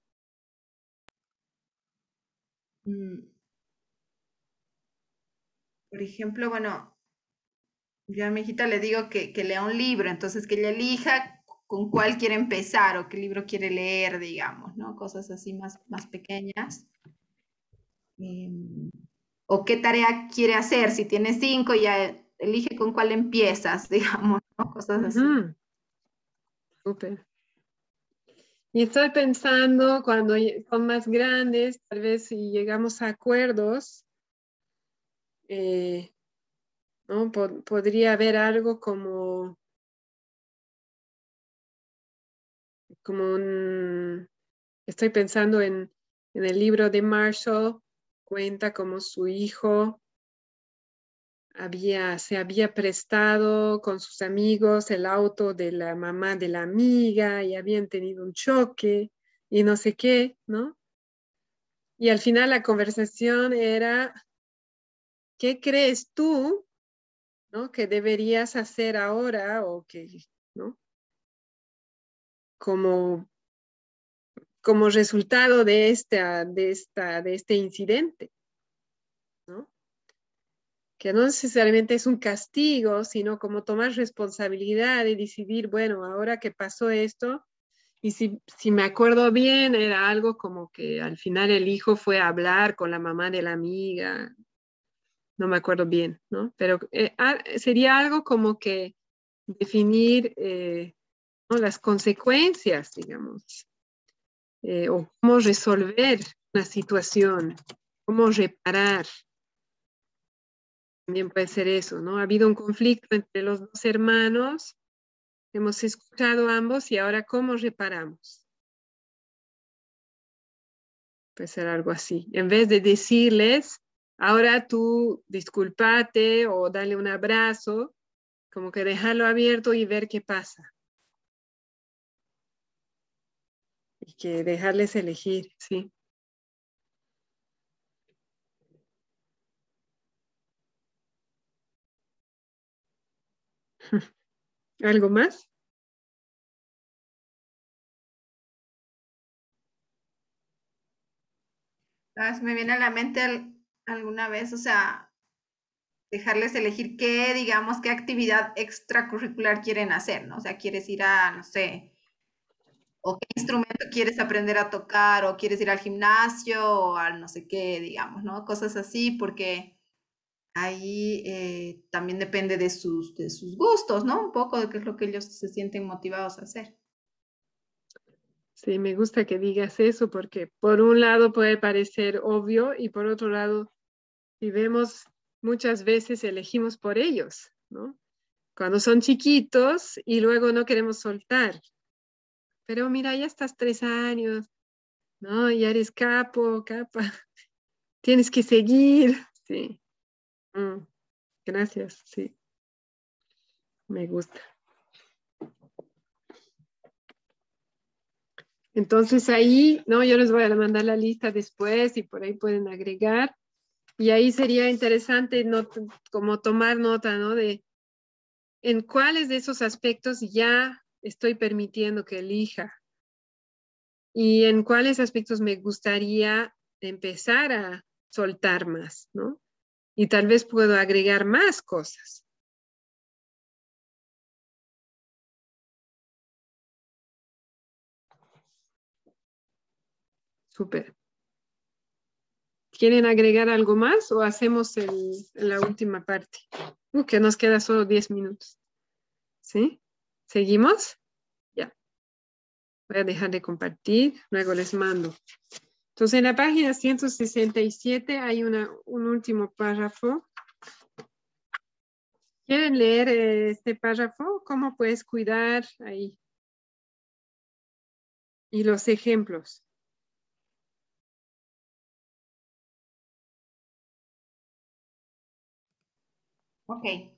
Mm. Por ejemplo, bueno, yo a mi hijita le digo que, lea un libro, entonces que ella elija con cuál quiere empezar o qué libro quiere leer, digamos, ¿no? Cosas así más, más pequeñas. Em, o qué tarea quiere hacer, si tiene cinco, ya elige con cuál empiezas, digamos, ¿no? Cosas así. Súper. Y estoy pensando cuando son más grandes, tal vez si llegamos a acuerdos, eh, ¿no? podría haber algo como, como un, estoy pensando en, el libro de Marshall, cuenta como su hijo había, se había prestado con sus amigos el auto de la mamá de la amiga y habían tenido un choque y no sé qué, ¿no? Y al final la conversación era, ¿qué crees tú, ¿no? Que deberías hacer ahora o que, ¿no? Como, como resultado de, esta, de, esta, de este incidente, que no necesariamente es un castigo, sino como tomar responsabilidad y decidir, bueno, ahora que pasó esto, y si, me acuerdo bien, era algo como que al final el hijo fue a hablar con la mamá de la amiga, no me acuerdo bien, ¿no? Pero eh, ah, sería algo como que definir eh, las consecuencias, digamos, eh, o cómo resolver una situación, cómo reparar. También puede ser eso, ¿no? Ha habido un conflicto entre los dos hermanos, hemos escuchado ambos y ahora ¿cómo reparamos? Puede ser algo así. En vez de decirles, ahora tú discúlpate o dale un abrazo, como que dejarlo abierto y ver qué pasa. Y que dejarles elegir, sí. ¿Algo más? Ah, me viene a la mente alguna vez, o sea, dejarles elegir qué, digamos, qué actividad extracurricular quieren hacer, ¿no? O sea, quieres ir a, no sé, o qué instrumento quieres aprender a tocar, o quieres ir al gimnasio, o al no sé qué, digamos, ¿no? Cosas así, porque ahí eh, también depende de sus, de sus gustos, ¿no? Un poco de qué es lo que ellos se sienten motivados a hacer. Sí, me gusta que digas eso porque por un lado puede parecer obvio y por otro lado, si vemos, muchas veces elegimos por ellos, ¿no? Cuando son chiquitos y luego no queremos soltar. Pero mira, ya estás tres años, ¿no? Ya eres capo, capa. Tienes que seguir, sí. Mm, gracias, sí. Me gusta. Entonces ahí, no, yo les voy a mandar la lista después y por ahí pueden agregar. Y ahí sería interesante como tomar nota, ¿no? De en cuáles de esos aspectos ya estoy permitiendo que elija y en cuáles aspectos me gustaría empezar a soltar más, ¿no? Y tal vez puedo agregar más cosas. Súper. ¿Quieren agregar algo más o hacemos la última parte? Uh, que nos queda solo 10 minutos. ¿Sí? ¿Seguimos? Ya. Voy a dejar de compartir, luego les mando. Entonces, en la página 167 hay una, un último párrafo. ¿Quieren leer este párrafo? ¿Cómo puedes cuidar ahí? Y los ejemplos. Ok.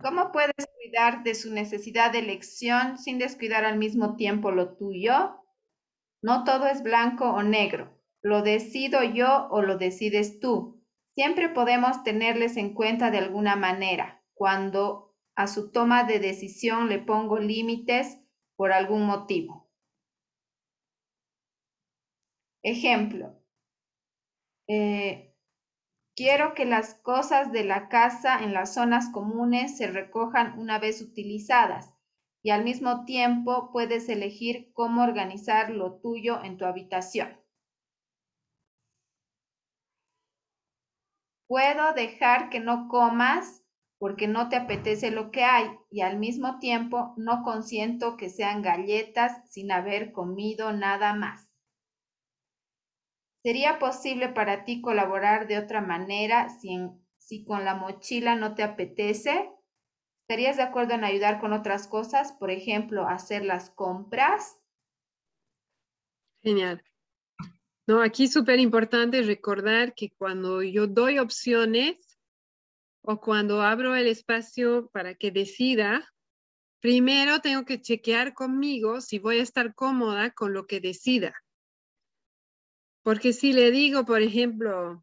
¿Cómo puedes cuidar de su necesidad de elección sin descuidar al mismo tiempo lo tuyo? No todo es blanco o negro. Lo decido yo o lo decides tú. Siempre podemos tenerles en cuenta de alguna manera cuando a su toma de decisión le pongo límites por algún motivo. Ejemplo. Eh, Quiero que las cosas de la casa en las zonas comunes se recojan una vez utilizadas y al mismo tiempo puedes elegir cómo organizar lo tuyo en tu habitación. Puedo dejar que no comas porque no te apetece lo que hay y al mismo tiempo no consiento que sean galletas sin haber comido nada más. ¿Sería posible para ti colaborar de otra manera si, si con la mochila no te apetece? ¿Estarías de acuerdo en ayudar con otras cosas? Por ejemplo, hacer las compras. Genial. No, aquí súper importante recordar que cuando yo doy opciones o cuando abro el espacio para que decida, primero tengo que chequear conmigo si voy a estar cómoda con lo que decida. Porque si le digo, por ejemplo,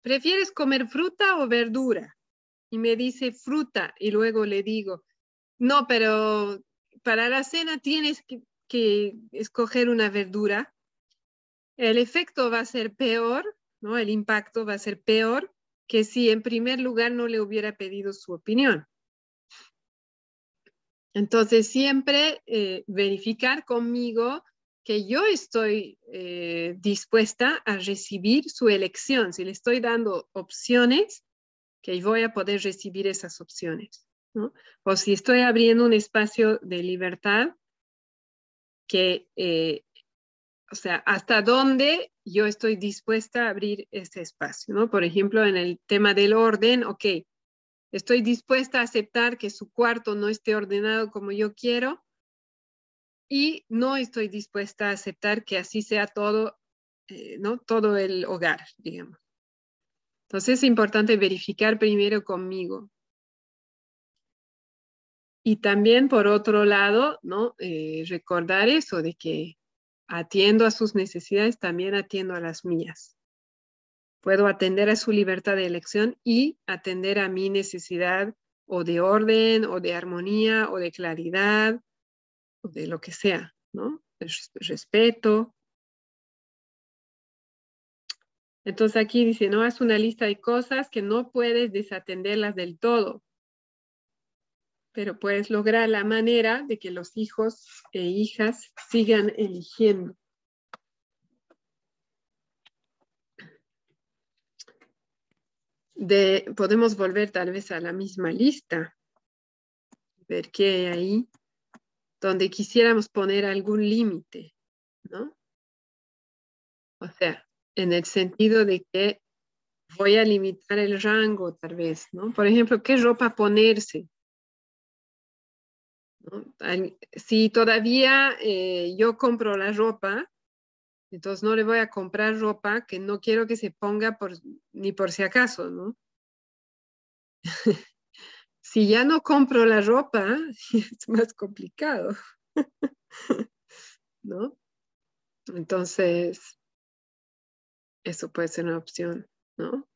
¿prefieres comer fruta o verdura? Y me dice fruta y luego le digo, no, pero para la cena tienes que, escoger una verdura. El efecto va a ser peor, ¿no? El impacto va a ser peor que si en primer lugar no le hubiera pedido su opinión. Entonces, siempre eh, verificar conmigo que yo estoy eh, dispuesta a recibir su elección. Si le estoy dando opciones, que voy a poder recibir esas opciones. O si estoy abriendo un espacio de libertad, que, eh, o sea, hasta dónde yo estoy dispuesta a abrir ese espacio. Por ejemplo, en el tema del orden, ok, estoy dispuesta a aceptar que su cuarto no esté ordenado como yo quiero, y no estoy dispuesta a aceptar que así sea todo, eh, ¿no? Todo el hogar, digamos. Entonces es importante verificar primero conmigo. Y también, por otro lado, ¿no? Eh, recordar eso de que atiendo a sus necesidades, también atiendo a las mías. Puedo atender a su libertad de elección y atender a mi necesidad o de orden, o de armonía, o de claridad, de lo que sea, ¿no? respeto. Entonces aquí dice, no, es una lista de cosas que no puedes desatenderlas del todo, pero puedes lograr la manera de que los hijos e hijas sigan eligiendo. De, podemos volver tal vez a la misma lista, ver qué hay ahí donde quisiéramos poner algún límite, ¿no? O sea, en el sentido de que voy a limitar el rango tal vez, ¿no? Por ejemplo, ¿qué ropa ponerse? Si todavía eh, yo compro la ropa, Entonces no le voy a comprar ropa que no quiero que se ponga ni por si acaso, ¿no? si ya no compro la ropa, es más complicado, ¿no? Entonces, eso puede ser una opción, ¿no?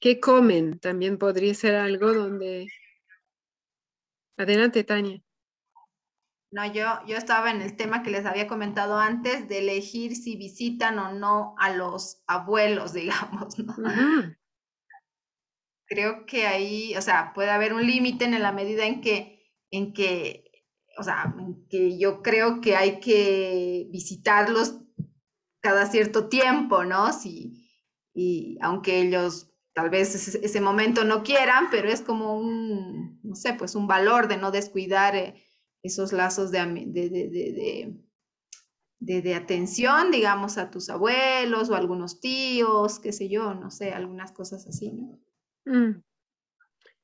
¿Qué comen? También podría ser algo donde... Adelante, Tania. No, yo, yo estaba en el tema que les había comentado antes de elegir si visitan o no a los abuelos, digamos, ¿no? Creo que ahí, o sea, puede haber un límite en la medida en que, en que, o sea, que yo creo que hay que visitarlos cada cierto tiempo, ¿no? Si, y aunque ellos tal vez ese, momento no quieran, pero es como un, no sé, pues un valor de no descuidar eh, esos lazos de, de, de, atención, digamos, a tus abuelos o algunos tíos, qué sé yo, no sé, algunas cosas así, ¿no? Mm.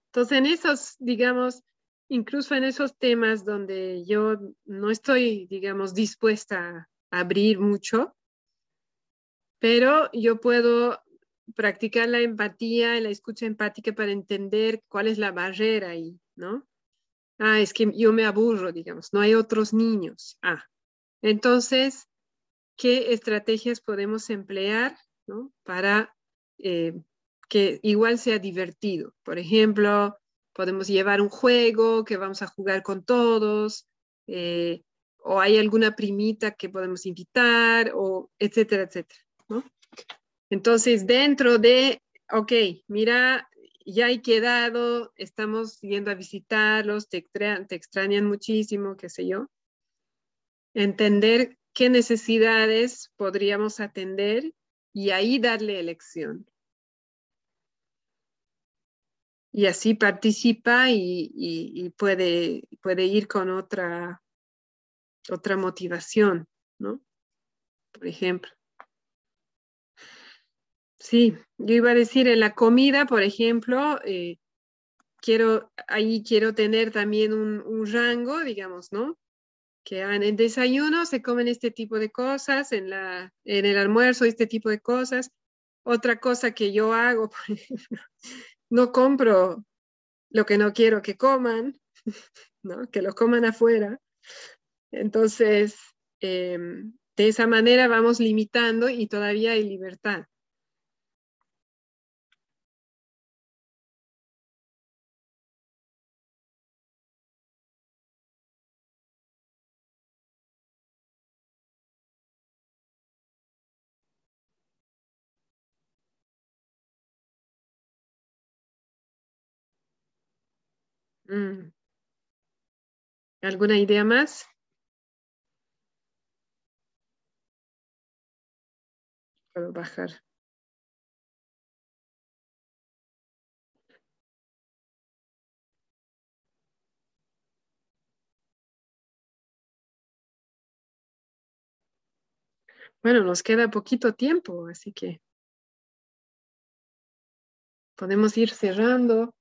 Entonces, en esos, digamos, incluso en esos temas donde yo no estoy, digamos, dispuesta a abrir mucho, pero yo puedo practicar la empatía y la escucha empática para entender cuál es la barrera ahí, ¿no? Ah, es que yo me aburro, digamos, no hay otros niños. Ah, entonces, ¿qué estrategias podemos emplear para eh, que igual sea divertido? Por ejemplo, podemos llevar un juego que vamos a jugar con todos, eh, o hay alguna primita que podemos invitar, o etcétera, etcétera, ¿no? Entonces, dentro de, ok, mira, ya he quedado, estamos yendo a visitarlos, te, extrañan muchísimo, qué sé yo. Entender qué necesidades podríamos atender y ahí darle elección. Y así participa y, puede, puede ir con otra, otra motivación, ¿no? Por ejemplo. Sí, yo iba a decir en la comida, por ejemplo, eh, quiero, ahí quiero tener también un, rango, digamos, ¿no? Que en el desayuno se comen este tipo de cosas, en, la, en el almuerzo este tipo de cosas. Otra cosa que yo hago, por ejemplo, no compro lo que no quiero que coman, ¿no? Que lo coman afuera. Entonces, em, de esa manera vamos limitando y todavía hay libertad. Mm. ¿Alguna idea más? Bajar. Bueno, nos queda poquito tiempo, así que podemos ir cerrando.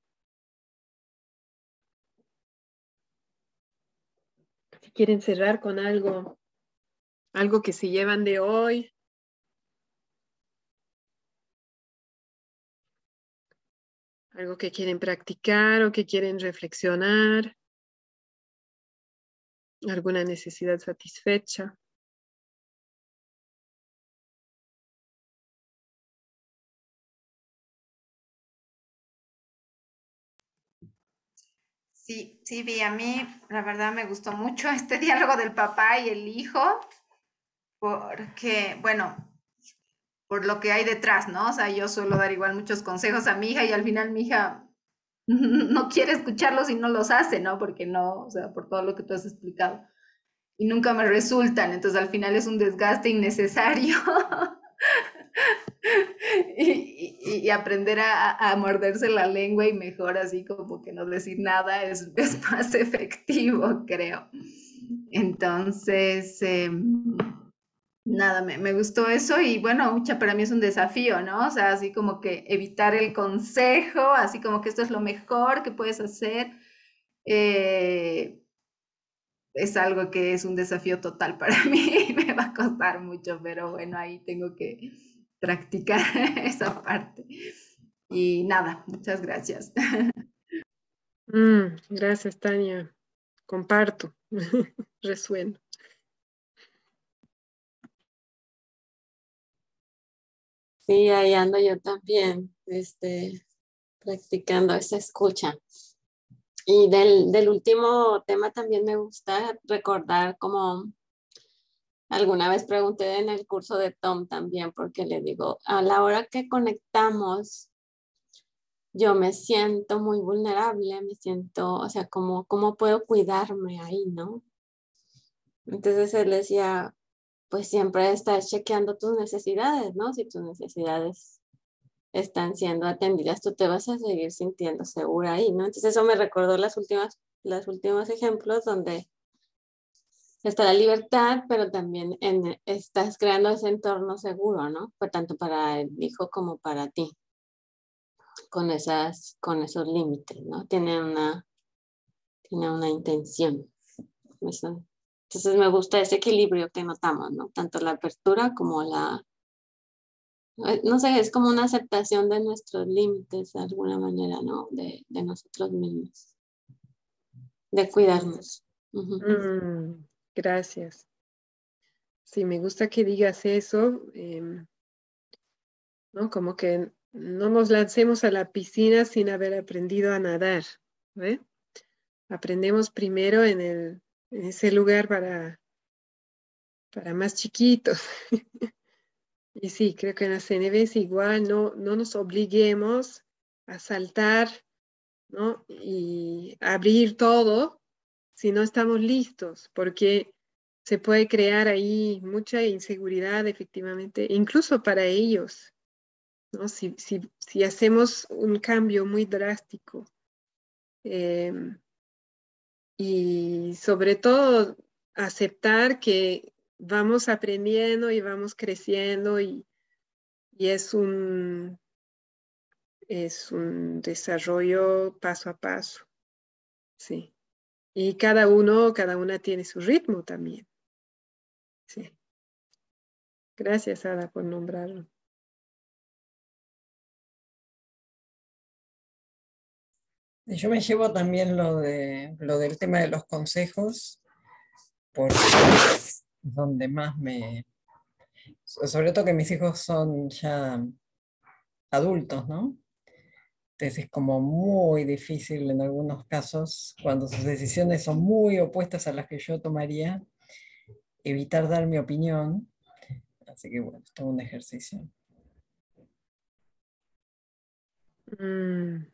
Quieren cerrar con algo, algo que se llevan de hoy. Algo que quieren practicar o que quieren reflexionar. Alguna necesidad satisfecha. Sí, sí, vi, a mí la verdad me gustó mucho este diálogo del papá y el hijo, porque, bueno, por lo que hay detrás, ¿no? O sea, yo suelo dar igual muchos consejos a mi hija y al final mi hija no quiere escucharlos y no los hace, ¿no? Porque no, o sea, por todo lo que tú has explicado. Y nunca me resultan, entonces al final es un desgaste innecesario. y, aprender a, morderse la lengua y mejor así como que no decir nada es, más efectivo, creo. Entonces, em, Nada, me, gustó eso y bueno, para mí es un desafío, ¿no? O sea, así como que evitar el consejo, así como que esto es lo mejor que puedes hacer. Eh, es algo que es un desafío total para mí, me va a costar mucho, pero bueno, ahí tengo que practicar esa parte. Y nada, muchas gracias. Mm, gracias, Tania. Comparto, resueno. Sí, ahí ando yo también, este, practicando esa escucha. Y del, del último tema también me gusta recordar como alguna vez pregunté en el curso de Tom también, porque le digo, a la hora que conectamos, yo me siento muy vulnerable, me siento, o sea, como, ¿cómo puedo cuidarme ahí, no? Entonces él decía, pues siempre estás chequeando tus necesidades, ¿no? Si tus necesidades están siendo atendidas, tú te vas a seguir sintiendo segura ahí, ¿no? Entonces eso me recordó las últimas, los últimos ejemplos donde está la libertad, pero también en, estás creando ese entorno seguro, ¿no? Por tanto para el hijo como para ti, con, esas, con esos límites, ¿no? Tiene una, tiene una intención. Entonces me gusta ese equilibrio que notamos, ¿no? Tanto la apertura como la, no sé, es como una aceptación de nuestros límites de alguna manera, ¿no? De, nosotros mismos, de cuidarnos. Mm, gracias. Sí, me gusta que digas eso, em, ¿no? Como que no nos lancemos a la piscina sin haber aprendido a nadar. Aprendemos primero en, el, en ese lugar para, para más chiquitos. Y sí, creo que en la CNV es igual, no, no nos obliguemos a saltar ¿no? y abrir todo si no estamos listos, porque se puede crear ahí mucha inseguridad efectivamente, incluso para ellos, ¿no? si, si, si hacemos un cambio muy drástico. Em, y sobre todo aceptar que vamos aprendiendo y vamos creciendo y, es un es un desarrollo paso a paso. Sí. Y cada uno, cada una tiene su ritmo también. Sí. Gracias, Ada, por nombrarlo. Yo me llevo también lo, de, lo del tema de los consejos, porque donde más me... Sobre todo que mis hijos son ya adultos, ¿no? Entonces es como muy difícil en algunos casos, cuando sus decisiones son muy opuestas a las que yo tomaría, evitar dar mi opinión. Así que bueno, es todo un ejercicio. Mm,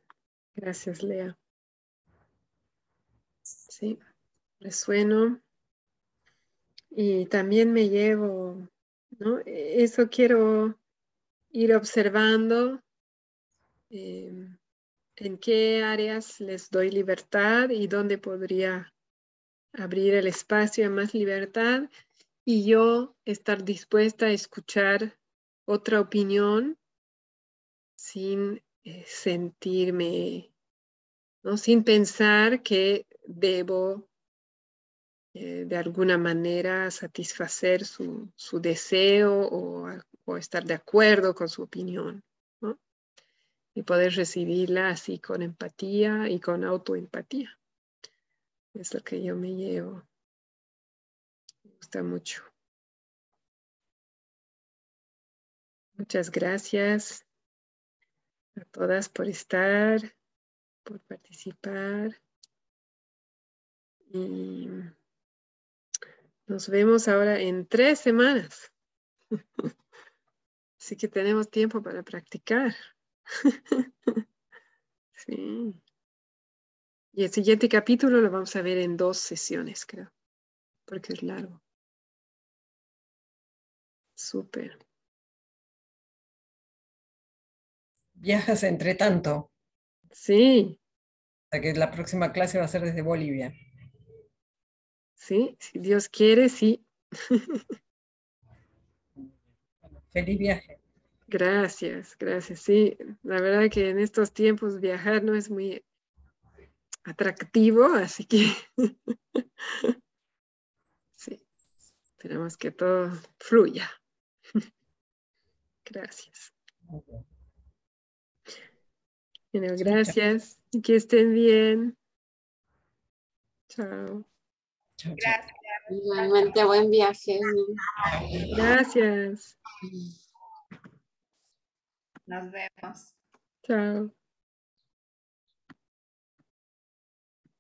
gracias, Lea. Sí, resueno. Y también me llevo, ¿no? Eso quiero ir observando em, en qué áreas les doy libertad y dónde podría abrir el espacio a más libertad y yo estar dispuesta a escuchar otra opinión sin eh, sentirme, ¿no? sin pensar que debo eh, de alguna manera satisfacer su, deseo o, estar de acuerdo con su opinión. Y poder recibirla así con empatía y con autoempatía. Es lo que yo me llevo. Me gusta mucho. Muchas gracias a todas por estar, por participar. Y nos vemos ahora en tres semanas. Así que tenemos tiempo para practicar. Sí. Y el siguiente capítulo lo vamos a ver en dos sesiones, creo, porque es largo. Súper. Viajas entre tanto. Sí. O sea que la próxima clase va a ser desde Bolivia. Sí, si Dios quiere, sí. Feliz viaje. Gracias, gracias. Sí, la verdad que en estos tiempos viajar no es muy atractivo, así que sí, esperamos que todo fluya. Gracias. Bueno, gracias y que estén bien. Chao. Gracias. Igualmente, buen viaje. Gracias. Nos vemos. Chao.